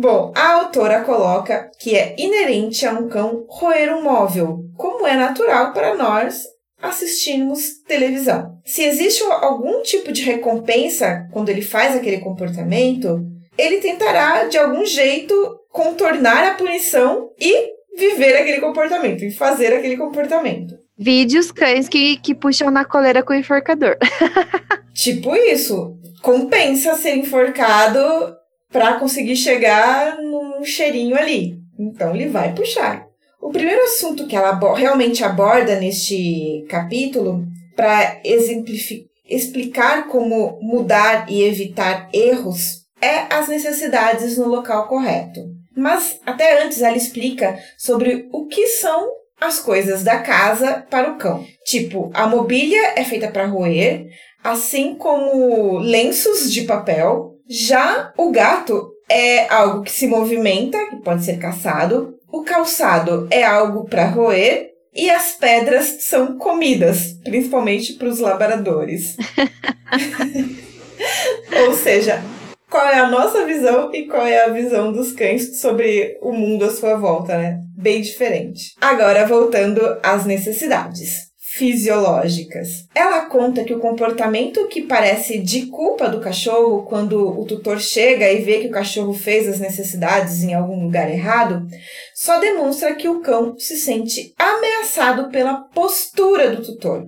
[SPEAKER 2] Bom, a autora coloca que é inerente a um cão roer um móvel, como é natural para nós assistirmos televisão. Se existe algum tipo de recompensa quando ele faz aquele comportamento, ele tentará de algum jeito contornar a punição e viver aquele comportamento e fazer aquele comportamento.
[SPEAKER 1] Vídeos cães que, que puxam na coleira com o enforcador. <laughs>
[SPEAKER 2] tipo isso. Compensa ser enforcado para conseguir chegar num cheirinho ali. Então ele vai puxar. O primeiro assunto que ela realmente aborda neste capítulo, para explicar como mudar e evitar erros, é as necessidades no local correto. Mas até antes ela explica sobre o que são as coisas da casa para o cão. Tipo, a mobília é feita para roer, assim como lenços de papel, já o gato é algo que se movimenta, que pode ser caçado. O calçado é algo para roer. E as pedras são comidas, principalmente para os labradores. <laughs> Ou seja, qual é a nossa visão e qual é a visão dos cães sobre o mundo à sua volta, né? Bem diferente. Agora, voltando às necessidades fisiológicas. Ela conta que o comportamento que parece de culpa do cachorro quando o tutor chega e vê que o cachorro fez as necessidades em algum lugar errado, só demonstra que o cão se sente ameaçado pela postura do tutor.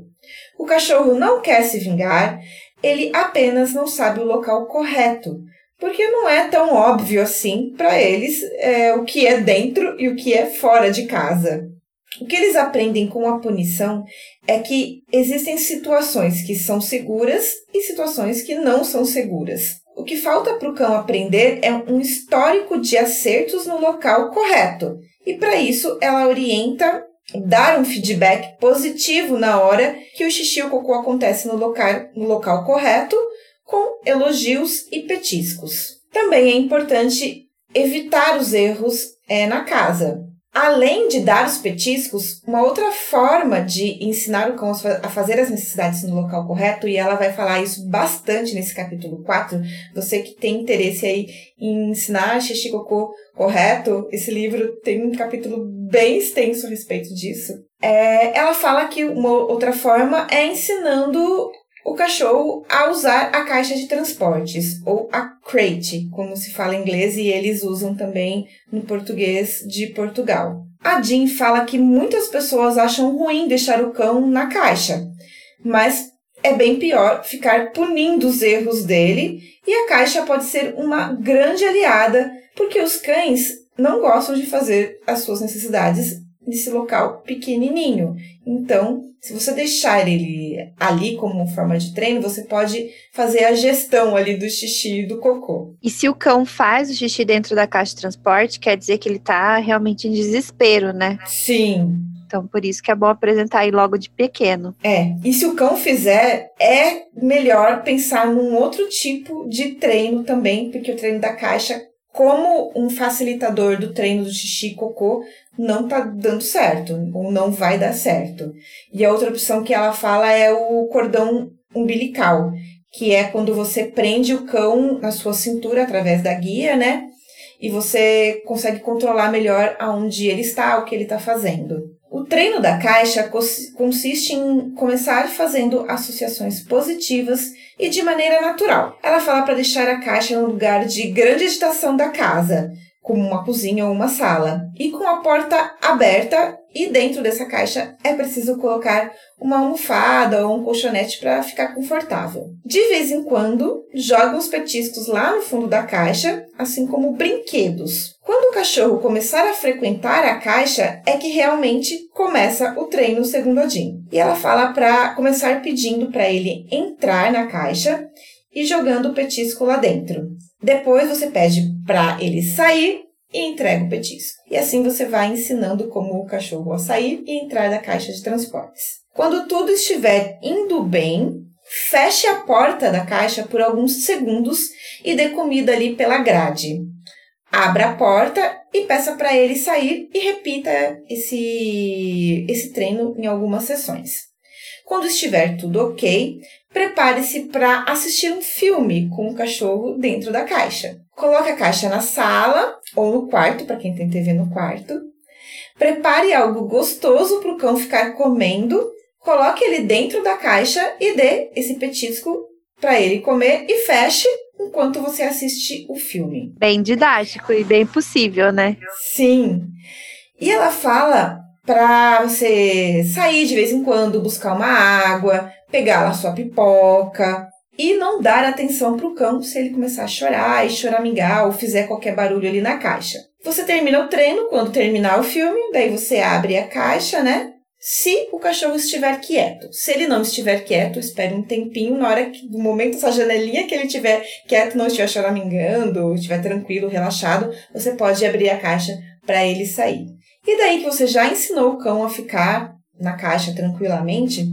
[SPEAKER 2] O cachorro não quer se vingar, ele apenas não sabe o local correto, porque não é tão óbvio assim para eles é, o que é dentro e o que é fora de casa. O que eles aprendem com a punição é que existem situações que são seguras e situações que não são seguras. O que falta para o cão aprender é um histórico de acertos no local correto. E para isso, ela orienta dar um feedback positivo na hora que o xixi ou cocô acontece no local, no local correto, com elogios e petiscos. Também é importante evitar os erros é, na casa. Além de dar os petiscos, uma outra forma de ensinar o cão a fazer as necessidades no local correto, e ela vai falar isso bastante nesse capítulo 4, você que tem interesse aí em ensinar xixi cocô correto, esse livro tem um capítulo bem extenso a respeito disso. É, ela fala que uma outra forma é ensinando o cachorro a usar a caixa de transportes, ou a crate, como se fala em inglês e eles usam também no português de Portugal. A Jean fala que muitas pessoas acham ruim deixar o cão na caixa, mas é bem pior ficar punindo os erros dele e a caixa pode ser uma grande aliada, porque os cães não gostam de fazer as suas necessidades nesse local pequenininho. Então, se você deixar ele ali como forma de treino, você pode fazer a gestão ali do xixi e do cocô.
[SPEAKER 1] E se o cão faz o xixi dentro da caixa de transporte, quer dizer que ele tá realmente em desespero, né?
[SPEAKER 2] Sim.
[SPEAKER 1] Então, por isso que é bom apresentar aí logo de pequeno.
[SPEAKER 2] É. E se o cão fizer, é melhor pensar num outro tipo de treino também, porque o treino da caixa como um facilitador do treino do xixi e cocô não tá dando certo, ou não vai dar certo. E a outra opção que ela fala é o cordão umbilical, que é quando você prende o cão na sua cintura através da guia, né? E você consegue controlar melhor aonde ele está, o que ele está fazendo. O treino da caixa consiste em começar fazendo associações positivas e de maneira natural. Ela fala para deixar a caixa no lugar de grande agitação da casa, como uma cozinha ou uma sala. E com a porta aberta e dentro dessa caixa é preciso colocar uma almofada ou um colchonete para ficar confortável. De vez em quando, joga os petiscos lá no fundo da caixa, assim como brinquedos. Quando o cachorro começar a frequentar a caixa, é que realmente começa o treino segundo a Jean. E ela fala para começar pedindo para ele entrar na caixa e jogando o petisco lá dentro. Depois você pede para ele sair e entrega o petisco. E assim você vai ensinando como o cachorro a sair e entrar da caixa de transportes. Quando tudo estiver indo bem, feche a porta da caixa por alguns segundos e dê comida ali pela grade. Abra a porta e peça para ele sair e repita esse, esse treino em algumas sessões. Quando estiver tudo ok, prepare-se para assistir um filme com o cachorro dentro da caixa. Coloque a caixa na sala ou no quarto, para quem tem TV no quarto. Prepare algo gostoso para o cão ficar comendo. Coloque ele dentro da caixa e dê esse petisco para ele comer e feche enquanto você assiste o filme.
[SPEAKER 1] Bem didático e bem possível, né?
[SPEAKER 2] Sim. E ela fala para você sair de vez em quando, buscar uma água, pegar a sua pipoca e não dar atenção para o cão se ele começar a chorar e choramingar ou fizer qualquer barulho ali na caixa. Você termina o treino, quando terminar o filme, daí você abre a caixa, né? Se o cachorro estiver quieto. Se ele não estiver quieto, espere um tempinho, na hora que, no momento, essa janelinha que ele estiver quieto, não estiver choramingando, estiver tranquilo, relaxado, você pode abrir a caixa para ele sair. E daí que você já ensinou o cão a ficar na caixa tranquilamente,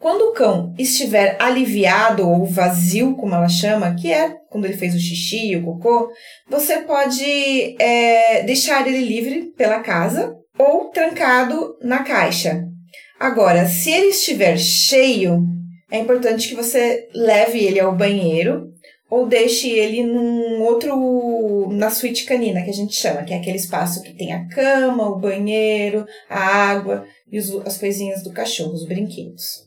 [SPEAKER 2] quando o cão estiver aliviado ou vazio, como ela chama, que é quando ele fez o xixi e o cocô, você pode é, deixar ele livre pela casa ou trancado na caixa. Agora, se ele estiver cheio, é importante que você leve ele ao banheiro ou deixe ele num outro na suíte canina que a gente chama, que é aquele espaço que tem a cama, o banheiro, a água e os, as coisinhas do cachorro, os brinquedos.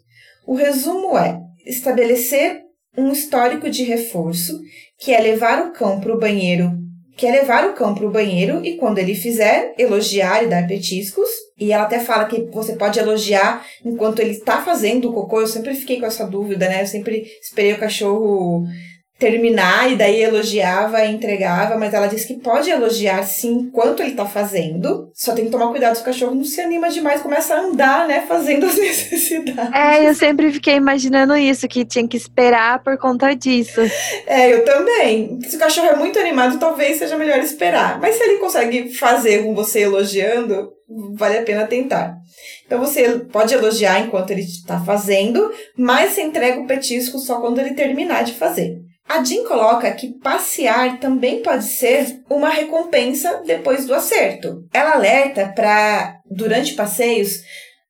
[SPEAKER 2] O resumo é estabelecer um histórico de reforço, que é levar o cão para o banheiro quer levar o cão para o banheiro e quando ele fizer, elogiar e dar petiscos. E ela até fala que você pode elogiar enquanto ele está fazendo o cocô. Eu sempre fiquei com essa dúvida, né? Eu sempre esperei o cachorro terminar e daí elogiava e entregava, mas ela disse que pode elogiar sim enquanto ele tá fazendo. Só tem que tomar cuidado se o cachorro não se anima demais, começa a andar, né, fazendo as <laughs> necessidades.
[SPEAKER 1] É, eu sempre fiquei imaginando isso, que tinha que esperar por conta disso.
[SPEAKER 2] É, eu também. Se o cachorro é muito animado, talvez seja melhor esperar. Mas se ele consegue fazer com você elogiando, vale a pena tentar. Então você pode elogiar enquanto ele está fazendo, mas você entrega o petisco só quando ele terminar de fazer. A Jean coloca que passear também pode ser uma recompensa depois do acerto. Ela alerta para, durante passeios,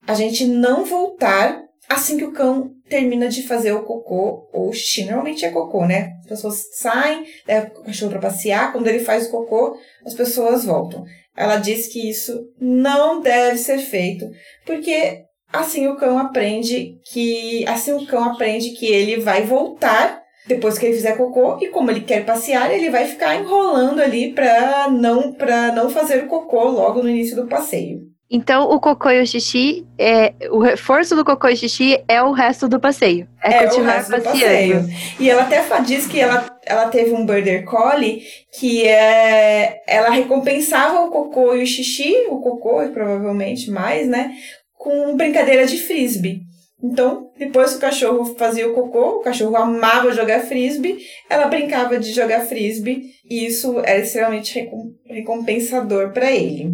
[SPEAKER 2] a gente não voltar assim que o cão termina de fazer o cocô ou xixi. Normalmente é cocô, né? As pessoas saem, levam o cachorro para passear, quando ele faz o cocô, as pessoas voltam. Ela diz que isso não deve ser feito, porque assim o cão aprende que assim o cão aprende que ele vai voltar depois que ele fizer cocô e como ele quer passear, ele vai ficar enrolando ali para não para não fazer o cocô logo no início do passeio.
[SPEAKER 1] Então, o cocô e o xixi, é, o reforço do cocô e xixi é o resto do passeio. É, é continuar passeando.
[SPEAKER 2] E ela até diz que ela, ela teve um Border Collie que é, ela recompensava o cocô e o xixi, o cocô provavelmente mais, né? Com brincadeira de frisbee. Então, depois que o cachorro fazia o cocô, o cachorro amava jogar frisbee, ela brincava de jogar frisbee e isso era extremamente recompensador para ele.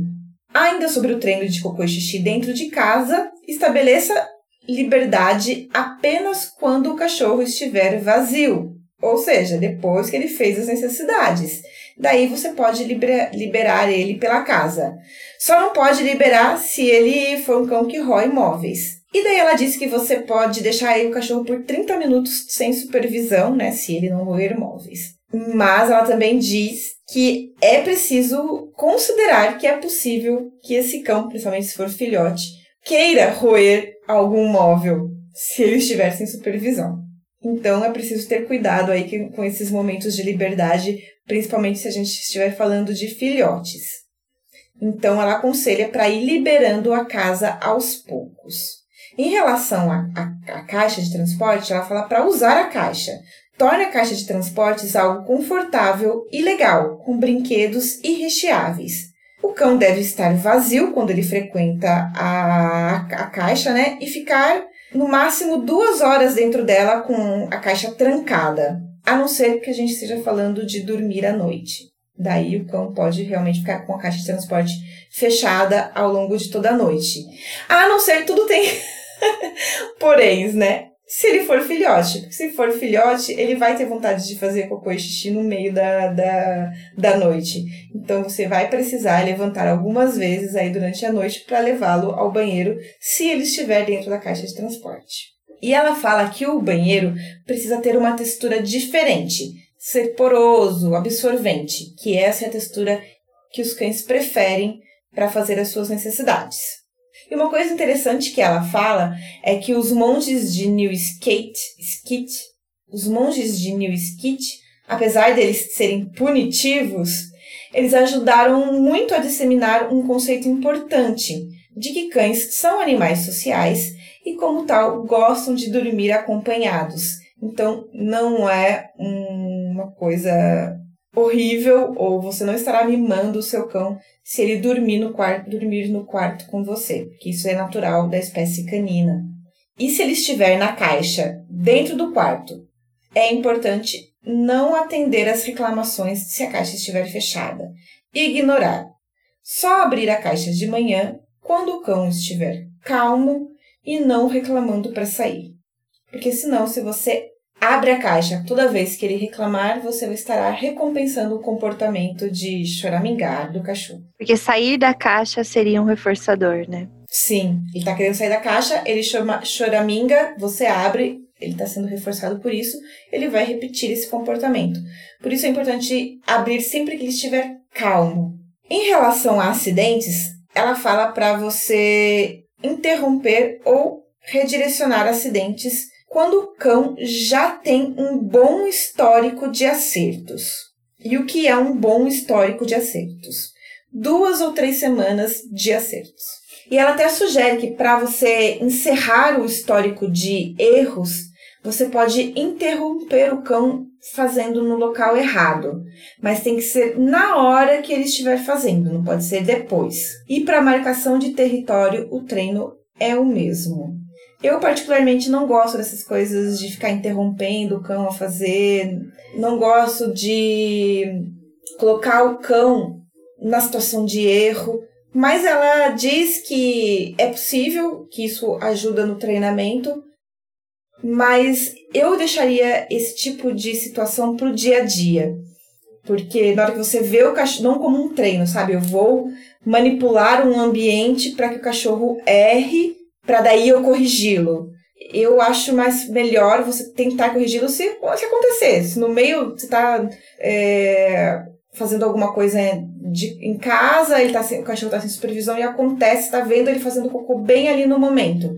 [SPEAKER 2] Ainda sobre o treino de cocô e xixi dentro de casa, estabeleça liberdade apenas quando o cachorro estiver vazio, ou seja, depois que ele fez as necessidades. Daí você pode liberar ele pela casa. Só não pode liberar se ele for um cão que rói móveis. E daí ela disse que você pode deixar o cachorro por 30 minutos sem supervisão, né, se ele não roer móveis. Mas ela também diz que é preciso considerar que é possível que esse cão, principalmente se for filhote, queira roer algum móvel se ele estiver sem supervisão. Então é preciso ter cuidado aí com esses momentos de liberdade, principalmente se a gente estiver falando de filhotes. Então ela aconselha para ir liberando a casa aos poucos. Em relação à caixa de transporte, ela fala para usar a caixa. Torne a caixa de transportes algo confortável e legal, com brinquedos irrecheáveis. O cão deve estar vazio quando ele frequenta a, a caixa, né? E ficar no máximo duas horas dentro dela com a caixa trancada. A não ser que a gente esteja falando de dormir à noite. Daí o cão pode realmente ficar com a caixa de transporte fechada ao longo de toda a noite. A não ser que tudo tem <laughs> Porém, né? Se ele for filhote, se for filhote, ele vai ter vontade de fazer cocô e xixi no meio da, da, da noite. Então você vai precisar levantar algumas vezes aí durante a noite para levá-lo ao banheiro, se ele estiver dentro da caixa de transporte. E ela fala que o banheiro precisa ter uma textura diferente, ser poroso, absorvente, que essa é a textura que os cães preferem para fazer as suas necessidades. E uma coisa interessante que ela fala é que os monges de New Skate, Skit, os monges de New Skit, apesar deles serem punitivos, eles ajudaram muito a disseminar um conceito importante de que cães são animais sociais e, como tal, gostam de dormir acompanhados. Então, não é uma coisa horrível ou você não estará mimando o seu cão se ele dormir no quarto, dormir no quarto com você, porque isso é natural da espécie canina. E se ele estiver na caixa dentro do quarto, é importante não atender às reclamações se a caixa estiver fechada. Ignorar. Só abrir a caixa de manhã quando o cão estiver calmo e não reclamando para sair. Porque senão, se você abre a caixa. Toda vez que ele reclamar, você estará recompensando o comportamento de choramingar do cachorro.
[SPEAKER 1] Porque sair da caixa seria um reforçador, né?
[SPEAKER 2] Sim, ele tá querendo sair da caixa, ele chama choraminga, você abre, ele está sendo reforçado por isso, ele vai repetir esse comportamento. Por isso é importante abrir sempre que ele estiver calmo. Em relação a acidentes, ela fala para você interromper ou redirecionar acidentes quando o cão já tem um bom histórico de acertos. E o que é um bom histórico de acertos? Duas ou três semanas de acertos. E ela até sugere que para você encerrar o histórico de erros, você pode interromper o cão fazendo no local errado, mas tem que ser na hora que ele estiver fazendo, não pode ser depois. E para marcação de território, o treino é o mesmo. Eu particularmente não gosto dessas coisas de ficar interrompendo o cão a fazer, não gosto de colocar o cão na situação de erro, mas ela diz que é possível, que isso ajuda no treinamento, mas eu deixaria esse tipo de situação pro dia a dia. Porque na hora que você vê o cachorro, não como um treino, sabe? Eu vou manipular um ambiente para que o cachorro erre, para daí eu corrigi-lo. Eu acho mais melhor você tentar corrigi-lo se, se acontecer. Se no meio você está é, fazendo alguma coisa de, em casa, ele tá o cachorro está sem supervisão e acontece, está vendo ele fazendo cocô bem ali no momento.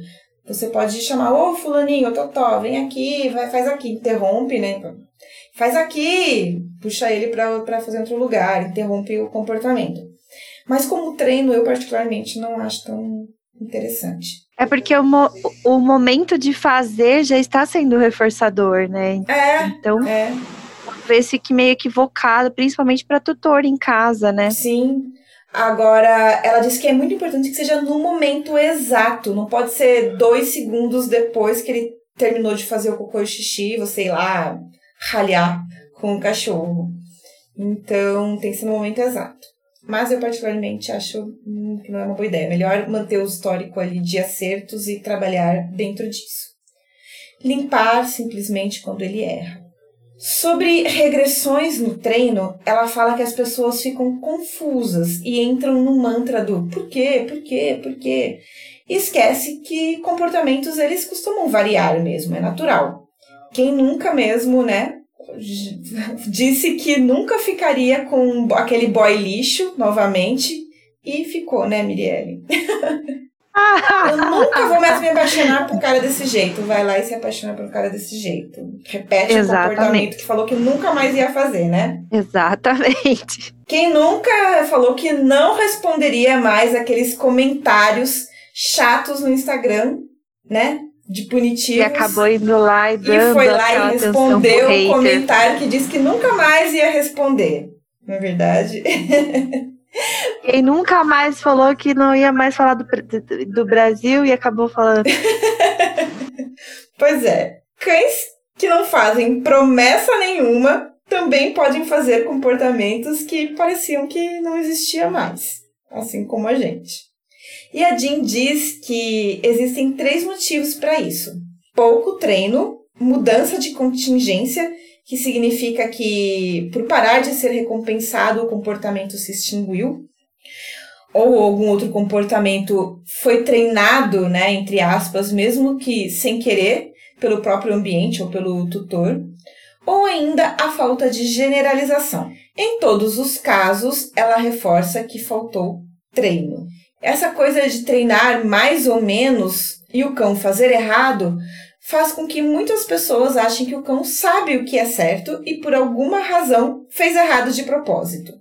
[SPEAKER 2] Você pode chamar, ô fulaninho, Totó, vem aqui, vai, faz aqui, interrompe, né? Faz aqui, puxa ele para fazer outro lugar, interrompe o comportamento. Mas como treino, eu particularmente não acho tão interessante.
[SPEAKER 1] É porque o, mo o momento de fazer já está sendo reforçador, né?
[SPEAKER 2] É.
[SPEAKER 1] Então,
[SPEAKER 2] é.
[SPEAKER 1] talvez fique meio equivocado, principalmente para tutor em casa, né?
[SPEAKER 2] Sim. Agora, ela disse que é muito importante que seja no momento exato. Não pode ser dois segundos depois que ele terminou de fazer o cocô e o xixi, você ir lá ralhar com o cachorro. Então, tem que ser no momento exato. Mas eu particularmente acho que não é uma boa ideia. Melhor manter o histórico ali de acertos e trabalhar dentro disso. Limpar simplesmente quando ele erra. Sobre regressões no treino, ela fala que as pessoas ficam confusas e entram no mantra do por quê, por quê, por quê. E esquece que comportamentos eles costumam variar mesmo, é natural. Quem nunca mesmo, né, disse que nunca ficaria com aquele boy lixo novamente e ficou, né, Mirielle? <laughs> Eu nunca vou mais me apaixonar por um cara desse jeito. Vai lá e se apaixona por um cara desse jeito. Repete Exatamente. o comportamento que falou que nunca mais ia fazer, né?
[SPEAKER 1] Exatamente.
[SPEAKER 2] Quem nunca falou que não responderia mais aqueles comentários chatos no Instagram, né? De punitivos.
[SPEAKER 1] E acabou indo lá e dando
[SPEAKER 2] E foi lá e respondeu o comentário que disse que nunca mais ia responder. Não é verdade? <laughs>
[SPEAKER 1] Quem nunca mais falou que não ia mais falar do, do Brasil e acabou falando. <laughs>
[SPEAKER 2] pois é. Cães que não fazem promessa nenhuma também podem fazer comportamentos que pareciam que não existia mais, assim como a gente. E a Jean diz que existem três motivos para isso: pouco treino, mudança de contingência que significa que, por parar de ser recompensado, o comportamento se extinguiu, ou algum outro comportamento foi treinado, né, entre aspas, mesmo que sem querer, pelo próprio ambiente ou pelo tutor, ou ainda a falta de generalização. Em todos os casos, ela reforça que faltou treino. Essa coisa de treinar mais ou menos e o cão fazer errado faz com que muitas pessoas achem que o cão sabe o que é certo e por alguma razão fez errado de propósito.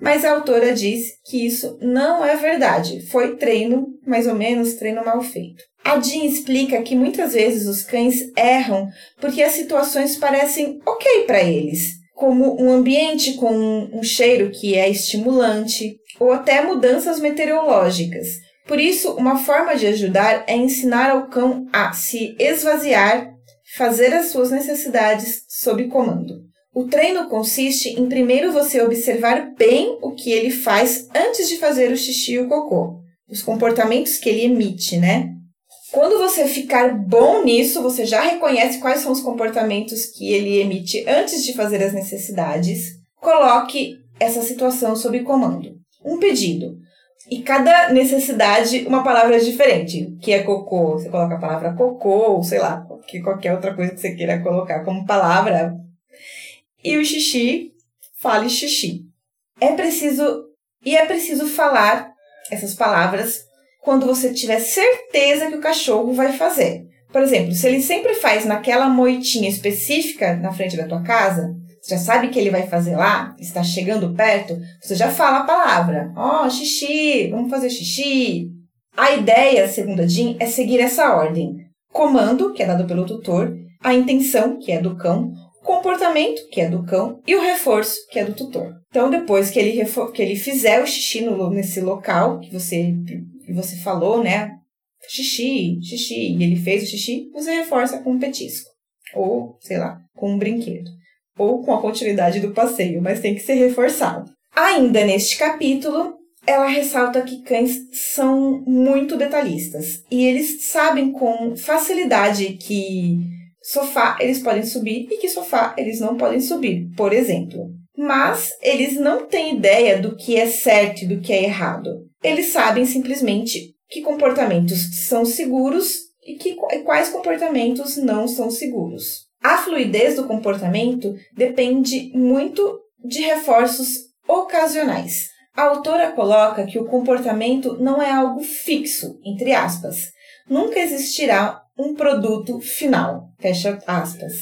[SPEAKER 2] Mas a autora diz que isso não é verdade. Foi treino, mais ou menos, treino mal feito. A Jean explica que muitas vezes os cães erram porque as situações parecem ok para eles, como um ambiente com um cheiro que é estimulante, ou até mudanças meteorológicas. Por isso, uma forma de ajudar é ensinar ao cão a se esvaziar, fazer as suas necessidades sob comando. O treino consiste em primeiro você observar bem o que ele faz antes de fazer o xixi e o cocô, os comportamentos que ele emite, né? Quando você ficar bom nisso, você já reconhece quais são os comportamentos que ele emite antes de fazer as necessidades. Coloque essa situação sob comando. Um pedido. E cada necessidade, uma palavra diferente. Que é cocô, você coloca a palavra cocô, sei lá, que qualquer outra coisa que você queira colocar como palavra. E o xixi, fale xixi. É preciso e é preciso falar essas palavras quando você tiver certeza que o cachorro vai fazer. Por exemplo, se ele sempre faz naquela moitinha específica na frente da tua casa, você já sabe que ele vai fazer lá, está chegando perto, você já fala a palavra. Ó, oh, xixi, vamos fazer xixi. A ideia, segundo a Jean, é seguir essa ordem. Comando, que é dado pelo tutor, a intenção, que é do cão, o comportamento, que é do cão, e o reforço, que é do tutor. Então, depois que ele, que ele fizer o xixi no, nesse local que você, que você falou, né? Xixi, xixi, e ele fez o xixi, você reforça com um petisco. Ou, sei lá, com um brinquedo ou com a continuidade do passeio, mas tem que ser reforçado. Ainda neste capítulo, ela ressalta que cães são muito detalhistas e eles sabem com facilidade que sofá eles podem subir e que sofá eles não podem subir, por exemplo. Mas eles não têm ideia do que é certo e do que é errado. Eles sabem simplesmente que comportamentos são seguros e, que, quais comportamentos não são seguros. A fluidez do comportamento depende muito de reforços ocasionais. A autora coloca que o comportamento não é algo fixo, entre aspas. Nunca existirá um produto final, fecha aspas.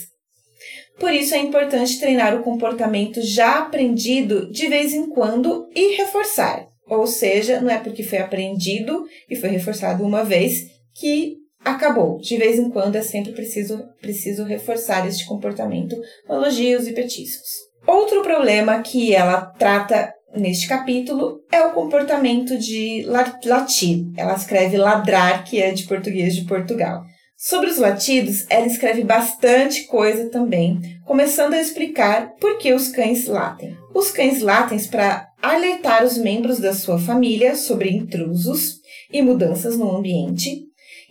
[SPEAKER 2] Por isso é importante treinar o comportamento já aprendido de vez em quando e reforçar. Ou seja, não é porque foi aprendido e foi reforçado uma vez que acabou. De vez em quando é sempre preciso, preciso reforçar este comportamento com elogios e petiscos. Outro problema que ela trata neste capítulo é o comportamento de latir. Ela escreve ladrar, que é de português de Portugal. Sobre os latidos, ela escreve bastante coisa também, começando a explicar por que os cães latem. Os cães latem para alertar os membros da sua família sobre intrusos e mudanças no ambiente,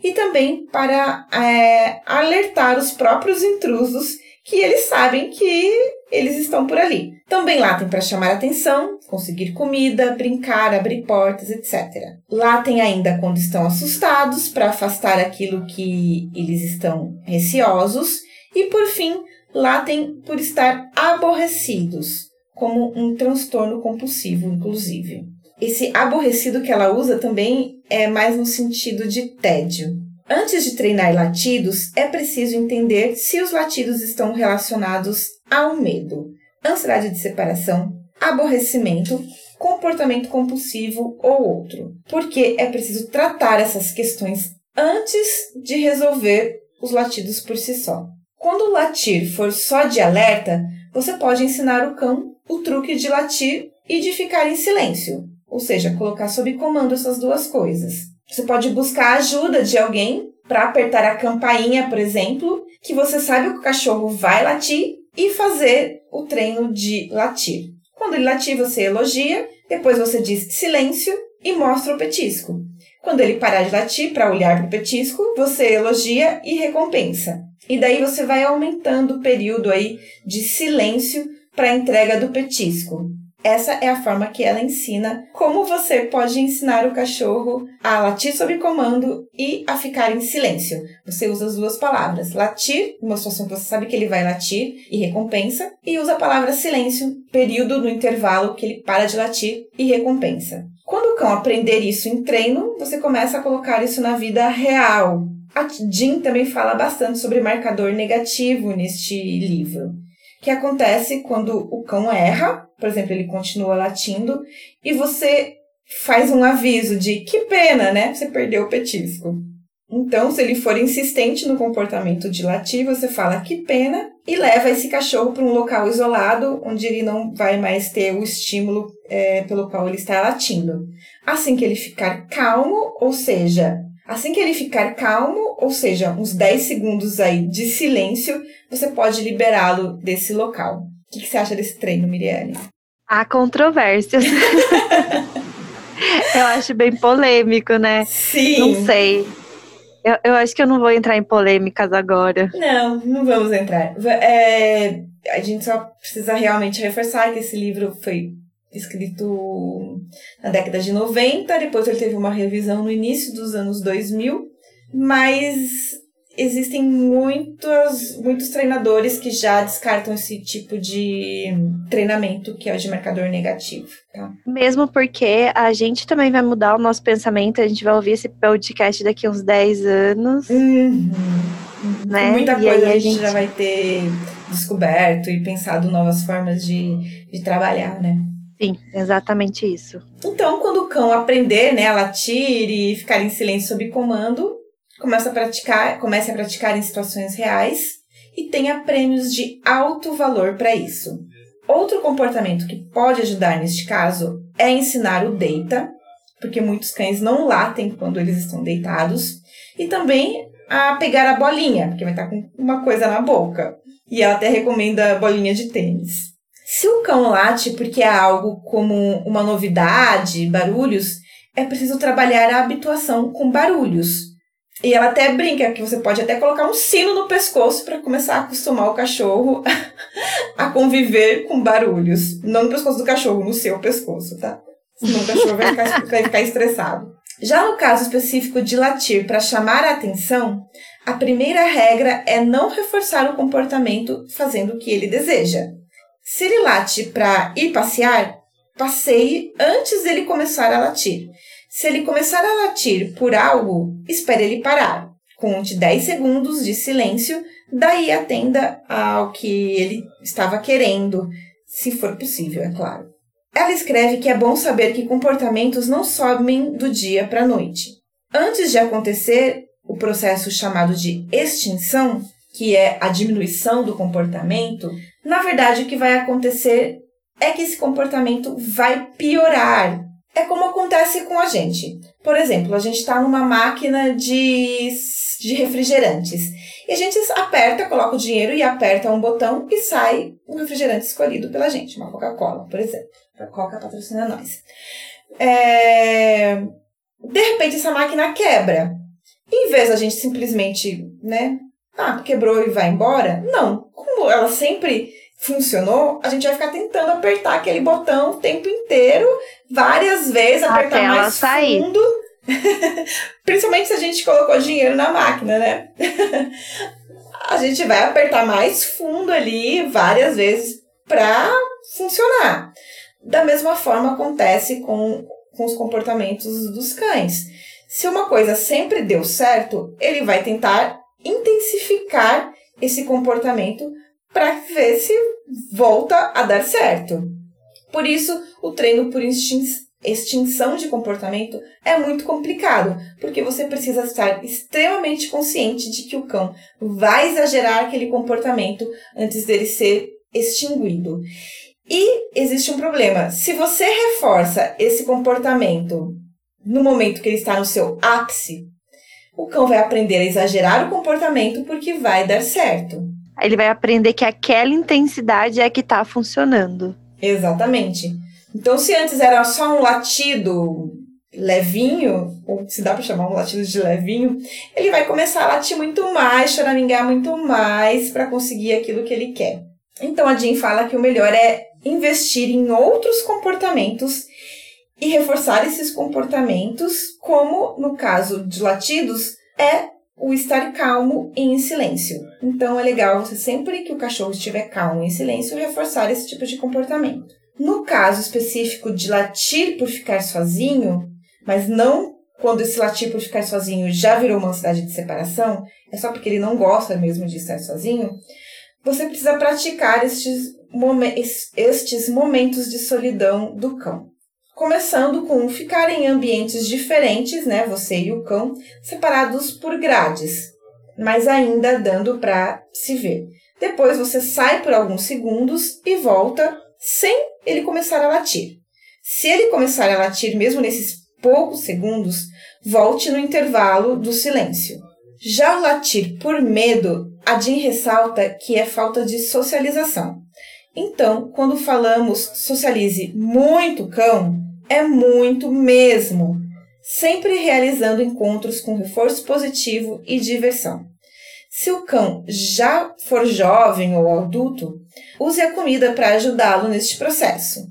[SPEAKER 2] e também para é, alertar os próprios intrusos que eles sabem que eles estão por ali. Também latem para chamar atenção, conseguir comida, brincar, abrir portas, etc. Latem ainda quando estão assustados para afastar aquilo que eles estão receosos e por fim, latem por estar aborrecidos, como um transtorno compulsivo, inclusive. Esse aborrecido que ela usa também é mais no sentido de tédio. Antes de treinar latidos, é preciso entender se os latidos estão relacionados ao medo, ansiedade de separação, aborrecimento, comportamento compulsivo ou outro. Porque é preciso tratar essas questões antes de resolver os latidos por si só. Quando o latir for só de alerta, você pode ensinar o cão o truque de latir e de ficar em silêncio, ou seja, colocar sob comando essas duas coisas. Você pode buscar a ajuda de alguém para apertar a campainha, por exemplo, que você sabe que o cachorro vai latir e fazer o treino de latir. Quando ele latir, você elogia, depois você diz silêncio e mostra o petisco. Quando ele parar de latir para olhar para o petisco, você elogia e recompensa. E daí você vai aumentando o período aí de silêncio para a entrega do petisco. Essa é a forma que ela ensina como você pode ensinar o cachorro a latir sob comando e a ficar em silêncio. Você usa as duas palavras, latir, uma situação que você sabe que ele vai latir e recompensa, e usa a palavra silêncio, período no intervalo que ele para de latir e recompensa. Quando o cão aprender isso em treino, você começa a colocar isso na vida real. A Jean também fala bastante sobre marcador negativo neste livro que acontece quando o cão erra, por exemplo, ele continua latindo, e você faz um aviso de que pena, né? Você perdeu o petisco. Então, se ele for insistente no comportamento de latir, você fala que pena e leva esse cachorro para um local isolado, onde ele não vai mais ter o estímulo é, pelo qual ele está latindo. Assim que ele ficar calmo, ou seja, Assim que ele ficar calmo, ou seja, uns 10 segundos aí de silêncio, você pode liberá-lo desse local. O que, que você acha desse treino, Miriane?
[SPEAKER 1] Há controvérsias. <laughs> eu acho bem polêmico, né?
[SPEAKER 2] Sim.
[SPEAKER 1] Não sei. Eu, eu acho que eu não vou entrar em polêmicas agora.
[SPEAKER 2] Não, não vamos entrar. É, a gente só precisa realmente reforçar que esse livro foi escrito na década de 90, depois ele teve uma revisão no início dos anos 2000, mas existem muitos, muitos treinadores que já descartam esse tipo de treinamento que é o de marcador negativo. Tá?
[SPEAKER 1] Mesmo porque a gente também vai mudar o nosso pensamento, a gente vai ouvir esse podcast daqui uns 10 anos.
[SPEAKER 2] Uhum. Né? Muita coisa a gente, a gente já vai ter descoberto e pensado novas formas de, de trabalhar, né?
[SPEAKER 1] Sim, exatamente isso.
[SPEAKER 2] Então, quando o cão aprender né, a latir e ficar em silêncio sob comando, começa a praticar, comece a praticar em situações reais e tenha prêmios de alto valor para isso. Outro comportamento que pode ajudar neste caso é ensinar o deita, porque muitos cães não latem quando eles estão deitados, e também a pegar a bolinha, porque vai estar com uma coisa na boca. E ela até recomenda bolinha de tênis. Se o cão late porque é algo como uma novidade, barulhos, é preciso trabalhar a habituação com barulhos. E ela até brinca que você pode até colocar um sino no pescoço para começar a acostumar o cachorro <laughs> a conviver com barulhos. Não no pescoço do cachorro, no seu pescoço, tá? Senão o cachorro vai ficar, vai ficar estressado. Já no caso específico de latir para chamar a atenção, a primeira regra é não reforçar o comportamento fazendo o que ele deseja. Se ele late para ir passear, passeie antes dele começar a latir. Se ele começar a latir por algo, espere ele parar. Conte 10 segundos de silêncio, daí atenda ao que ele estava querendo, se for possível, é claro. Ela escreve que é bom saber que comportamentos não sobem do dia para a noite. Antes de acontecer o processo chamado de extinção, que é a diminuição do comportamento, na verdade o que vai acontecer é que esse comportamento vai piorar. É como acontece com a gente. Por exemplo, a gente está numa máquina de, de refrigerantes. E a gente aperta, coloca o dinheiro e aperta um botão e sai um refrigerante escolhido pela gente, uma Coca-Cola, por exemplo. A Coca patrocina nós. É... De repente essa máquina quebra. Em vez da gente simplesmente, né, ah, quebrou e vai embora, não. Como ela sempre funcionou, a gente vai ficar tentando apertar aquele botão o tempo inteiro, várias vezes, apertar Até mais sair. fundo. <laughs> Principalmente se a gente colocou dinheiro na máquina, né? <laughs> a gente vai apertar mais fundo ali várias vezes para funcionar. Da mesma forma acontece com, com os comportamentos dos cães. Se uma coisa sempre deu certo, ele vai tentar intensificar esse comportamento para ver se volta a dar certo. Por isso, o treino por extinção de comportamento é muito complicado, porque você precisa estar extremamente consciente de que o cão vai exagerar aquele comportamento antes dele ser extinguido. E existe um problema. Se você reforça esse comportamento no momento que ele está no seu ápice, o cão vai aprender a exagerar o comportamento porque vai dar certo.
[SPEAKER 1] Ele vai aprender que aquela intensidade é que está funcionando.
[SPEAKER 2] Exatamente. Então, se antes era só um latido levinho, ou se dá para chamar um latido de levinho, ele vai começar a latir muito mais, choramingar muito mais para conseguir aquilo que ele quer. Então a Jean fala que o melhor é investir em outros comportamentos e reforçar esses comportamentos, como no caso de latidos, é o estar calmo e em silêncio. Então é legal você sempre que o cachorro estiver calmo e em silêncio reforçar esse tipo de comportamento. No caso específico de latir por ficar sozinho, mas não quando esse latir por ficar sozinho já virou uma ansiedade de separação, é só porque ele não gosta mesmo de estar sozinho, você precisa praticar estes, estes momentos de solidão do cão. Começando com ficar em ambientes diferentes, né, você e o cão, separados por grades, mas ainda dando para se ver. Depois você sai por alguns segundos e volta sem ele começar a latir. Se ele começar a latir mesmo nesses poucos segundos, volte no intervalo do silêncio. Já o latir por medo, a Jean ressalta que é falta de socialização. Então, quando falamos socialize muito cão, é muito mesmo, sempre realizando encontros com reforço positivo e diversão. Se o cão já for jovem ou adulto, use a comida para ajudá-lo neste processo.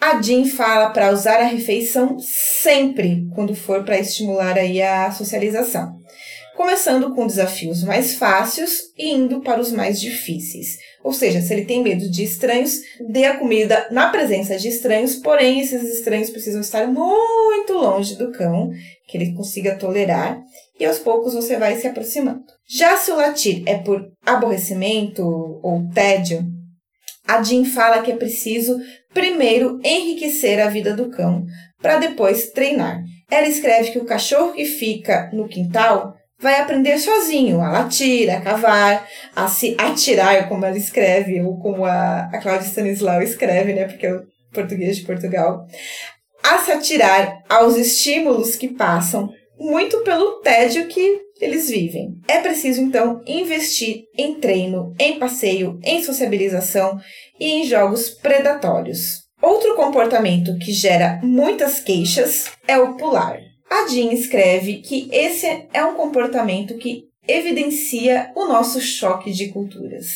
[SPEAKER 2] A Jean fala para usar a refeição sempre quando for para estimular aí a socialização. começando com desafios mais fáceis e indo para os mais difíceis. Ou seja, se ele tem medo de estranhos, dê a comida na presença de estranhos, porém esses estranhos precisam estar muito longe do cão, que ele consiga tolerar, e aos poucos você vai se aproximando. Já se o latir é por aborrecimento ou tédio, a Jean fala que é preciso primeiro enriquecer a vida do cão para depois treinar. Ela escreve que o cachorro que fica no quintal vai aprender sozinho a latir, a cavar, a se atirar, como ela escreve, ou como a, a Cláudia Stanislau escreve, né? Porque é o português de Portugal. A se atirar aos estímulos que passam, muito pelo tédio que eles vivem. É preciso, então, investir em treino, em passeio, em sociabilização e em jogos predatórios. Outro comportamento que gera muitas queixas é o pular. A Jean escreve que esse é um comportamento que evidencia o nosso choque de culturas.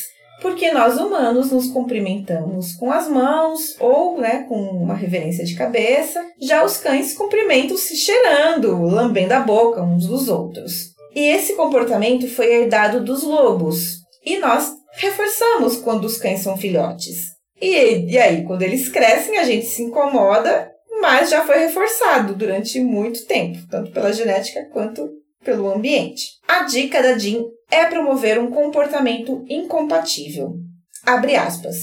[SPEAKER 2] Porque nós humanos nos cumprimentamos com as mãos ou né, com uma reverência de cabeça, já os cães cumprimentam se cheirando, lambendo a boca uns dos outros. E esse comportamento foi herdado dos lobos, e nós reforçamos quando os cães são filhotes. E, e aí, quando eles crescem, a gente se incomoda mas já foi reforçado durante muito tempo, tanto pela genética quanto pelo ambiente. A dica da Jean é promover um comportamento incompatível. Abre aspas.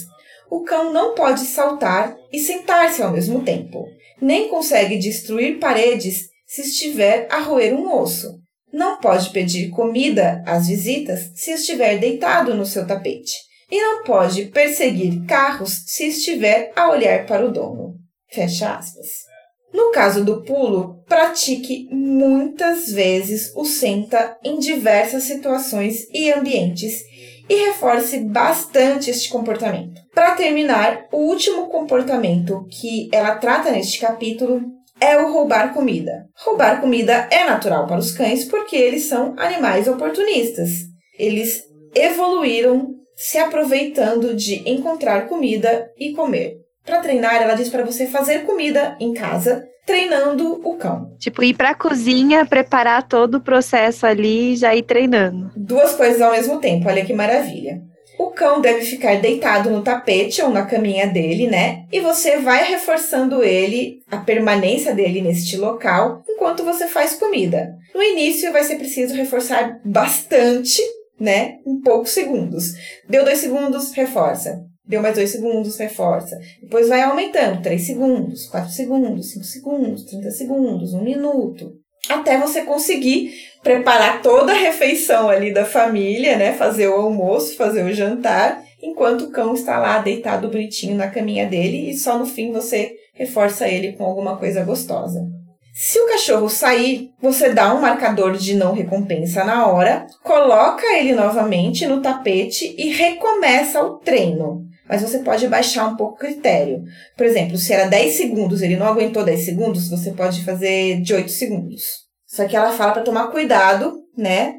[SPEAKER 2] O cão não pode saltar e sentar-se ao mesmo tempo, nem consegue destruir paredes se estiver a roer um osso. Não pode pedir comida às visitas se estiver deitado no seu tapete. E não pode perseguir carros se estiver a olhar para o dono. Fecha aspas. No caso do pulo, pratique muitas vezes o senta em diversas situações e ambientes e reforce bastante este comportamento. Para terminar, o último comportamento que ela trata neste capítulo é o roubar comida. Roubar comida é natural para os cães porque eles são animais oportunistas. Eles evoluíram se aproveitando de encontrar comida e comer. Para treinar, ela diz para você fazer comida em casa, treinando o cão.
[SPEAKER 1] Tipo, ir para a cozinha, preparar todo o processo ali e já ir treinando.
[SPEAKER 2] Duas coisas ao mesmo tempo, olha que maravilha. O cão deve ficar deitado no tapete ou na caminha dele, né? E você vai reforçando ele, a permanência dele neste local, enquanto você faz comida. No início vai ser preciso reforçar bastante, né? Em poucos segundos. Deu dois segundos, reforça. Deu mais dois segundos, reforça. Depois vai aumentando, 3 segundos, 4 segundos, 5 segundos, 30 segundos, 1 minuto. Até você conseguir preparar toda a refeição ali da família, né? Fazer o almoço, fazer o jantar, enquanto o cão está lá deitado bonitinho na caminha dele e só no fim você reforça ele com alguma coisa gostosa. Se o cachorro sair, você dá um marcador de não recompensa na hora, coloca ele novamente no tapete e recomeça o treino mas você pode baixar um pouco o critério. Por exemplo, se era 10 segundos, ele não aguentou 10 segundos, você pode fazer de 8 segundos. Só que ela fala para tomar cuidado, né?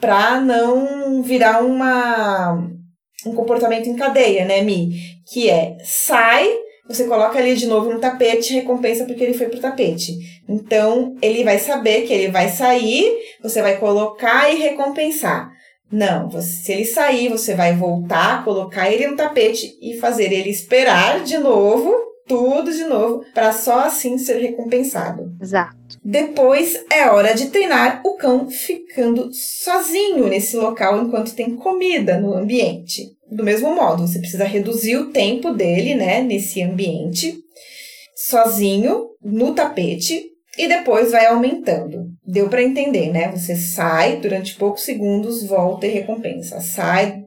[SPEAKER 2] Para não virar uma um comportamento em cadeia, né, Mi? Que é sai, você coloca ele de novo no tapete, recompensa porque ele foi pro tapete. Então, ele vai saber que ele vai sair, você vai colocar e recompensar. Não, você, se ele sair, você vai voltar, colocar ele no tapete e fazer ele esperar de novo, tudo de novo, para só assim ser recompensado.
[SPEAKER 1] Exato.
[SPEAKER 2] Depois é hora de treinar o cão ficando sozinho nesse local enquanto tem comida no ambiente. Do mesmo modo, você precisa reduzir o tempo dele, né, nesse ambiente, sozinho, no tapete, e depois vai aumentando. Deu para entender, né? Você sai durante poucos segundos, volta e recompensa. Sai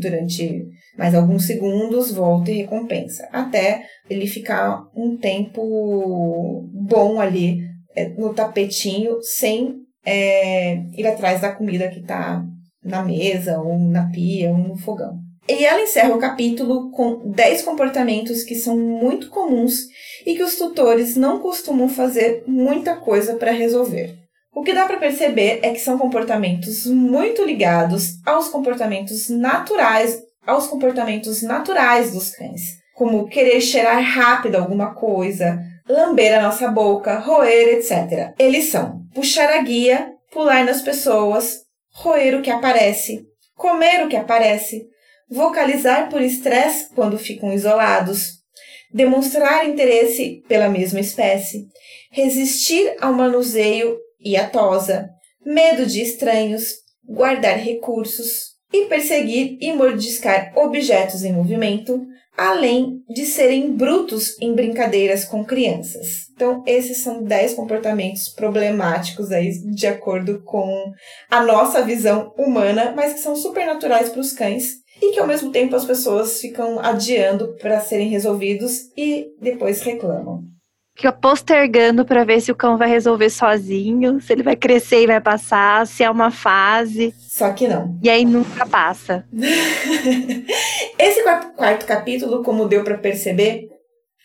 [SPEAKER 2] durante mais alguns segundos, volta e recompensa. Até ele ficar um tempo bom ali é, no tapetinho, sem é, ir atrás da comida que está na mesa, ou na pia, ou no fogão. E ela encerra o capítulo com 10 comportamentos que são muito comuns e que os tutores não costumam fazer muita coisa para resolver. O que dá para perceber é que são comportamentos muito ligados aos comportamentos naturais, aos comportamentos naturais dos cães, como querer cheirar rápido alguma coisa, lamber a nossa boca, roer, etc. Eles são puxar a guia, pular nas pessoas, roer o que aparece, comer o que aparece, vocalizar por estresse quando ficam isolados, demonstrar interesse pela mesma espécie, resistir ao manuseio e à tosa, medo de estranhos, guardar recursos e perseguir e mordiscar objetos em movimento, além de serem brutos em brincadeiras com crianças. Então, esses são 10 comportamentos problemáticos aí, de acordo com a nossa visão humana, mas que são super naturais para os cães e que ao mesmo tempo as pessoas ficam adiando para serem resolvidos e depois reclamam
[SPEAKER 1] fica postergando para ver se o cão vai resolver sozinho, se ele vai crescer e vai passar, se é uma fase.
[SPEAKER 2] Só que não.
[SPEAKER 1] E aí nunca passa. <laughs>
[SPEAKER 2] Esse quarto capítulo, como deu para perceber,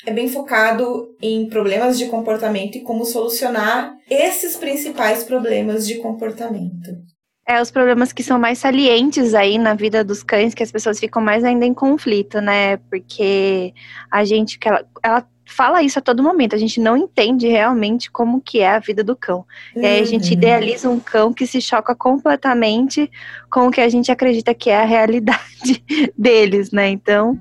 [SPEAKER 2] é bem focado em problemas de comportamento e como solucionar esses principais problemas de comportamento.
[SPEAKER 1] É, os problemas que são mais salientes aí na vida dos cães, que as pessoas ficam mais ainda em conflito, né? Porque a gente, ela, ela fala isso a todo momento. A gente não entende realmente como que é a vida do cão. Uhum. E aí a gente uhum. idealiza um cão que se choca completamente com o que a gente acredita que é a realidade <laughs> deles, né? Então,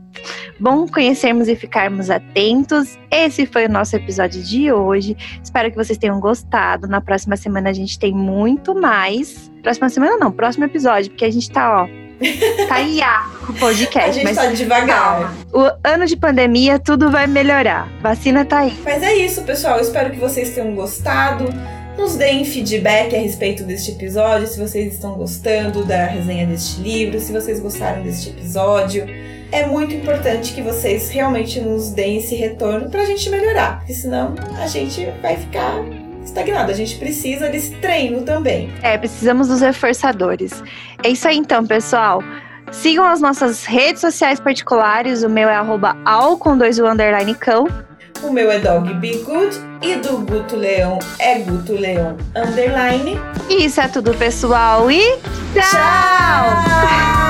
[SPEAKER 1] bom conhecermos e ficarmos atentos. Esse foi o nosso episódio de hoje. Espero que vocês tenham gostado. Na próxima semana a gente tem muito mais. Próxima semana não, próximo episódio, porque a gente tá, ó, Tá em o podcast. A
[SPEAKER 2] gente mas tá devagar.
[SPEAKER 1] O ano de pandemia, tudo vai melhorar. Vacina tá aí.
[SPEAKER 2] Mas é isso, pessoal. Eu espero que vocês tenham gostado. Nos deem feedback a respeito deste episódio, se vocês estão gostando da resenha deste livro, se vocês gostaram deste episódio. É muito importante que vocês realmente nos deem esse retorno pra gente melhorar, porque senão a gente vai ficar estagnado. A gente precisa desse treino também.
[SPEAKER 1] É, precisamos dos reforçadores. É isso aí então, pessoal. Sigam as nossas redes sociais particulares. O meu é arroba ao com dois o underline cão.
[SPEAKER 2] O meu é Dog Be Good e do Guto Leão é Guto Leão underline.
[SPEAKER 1] E isso é tudo, pessoal. E tchau! tchau!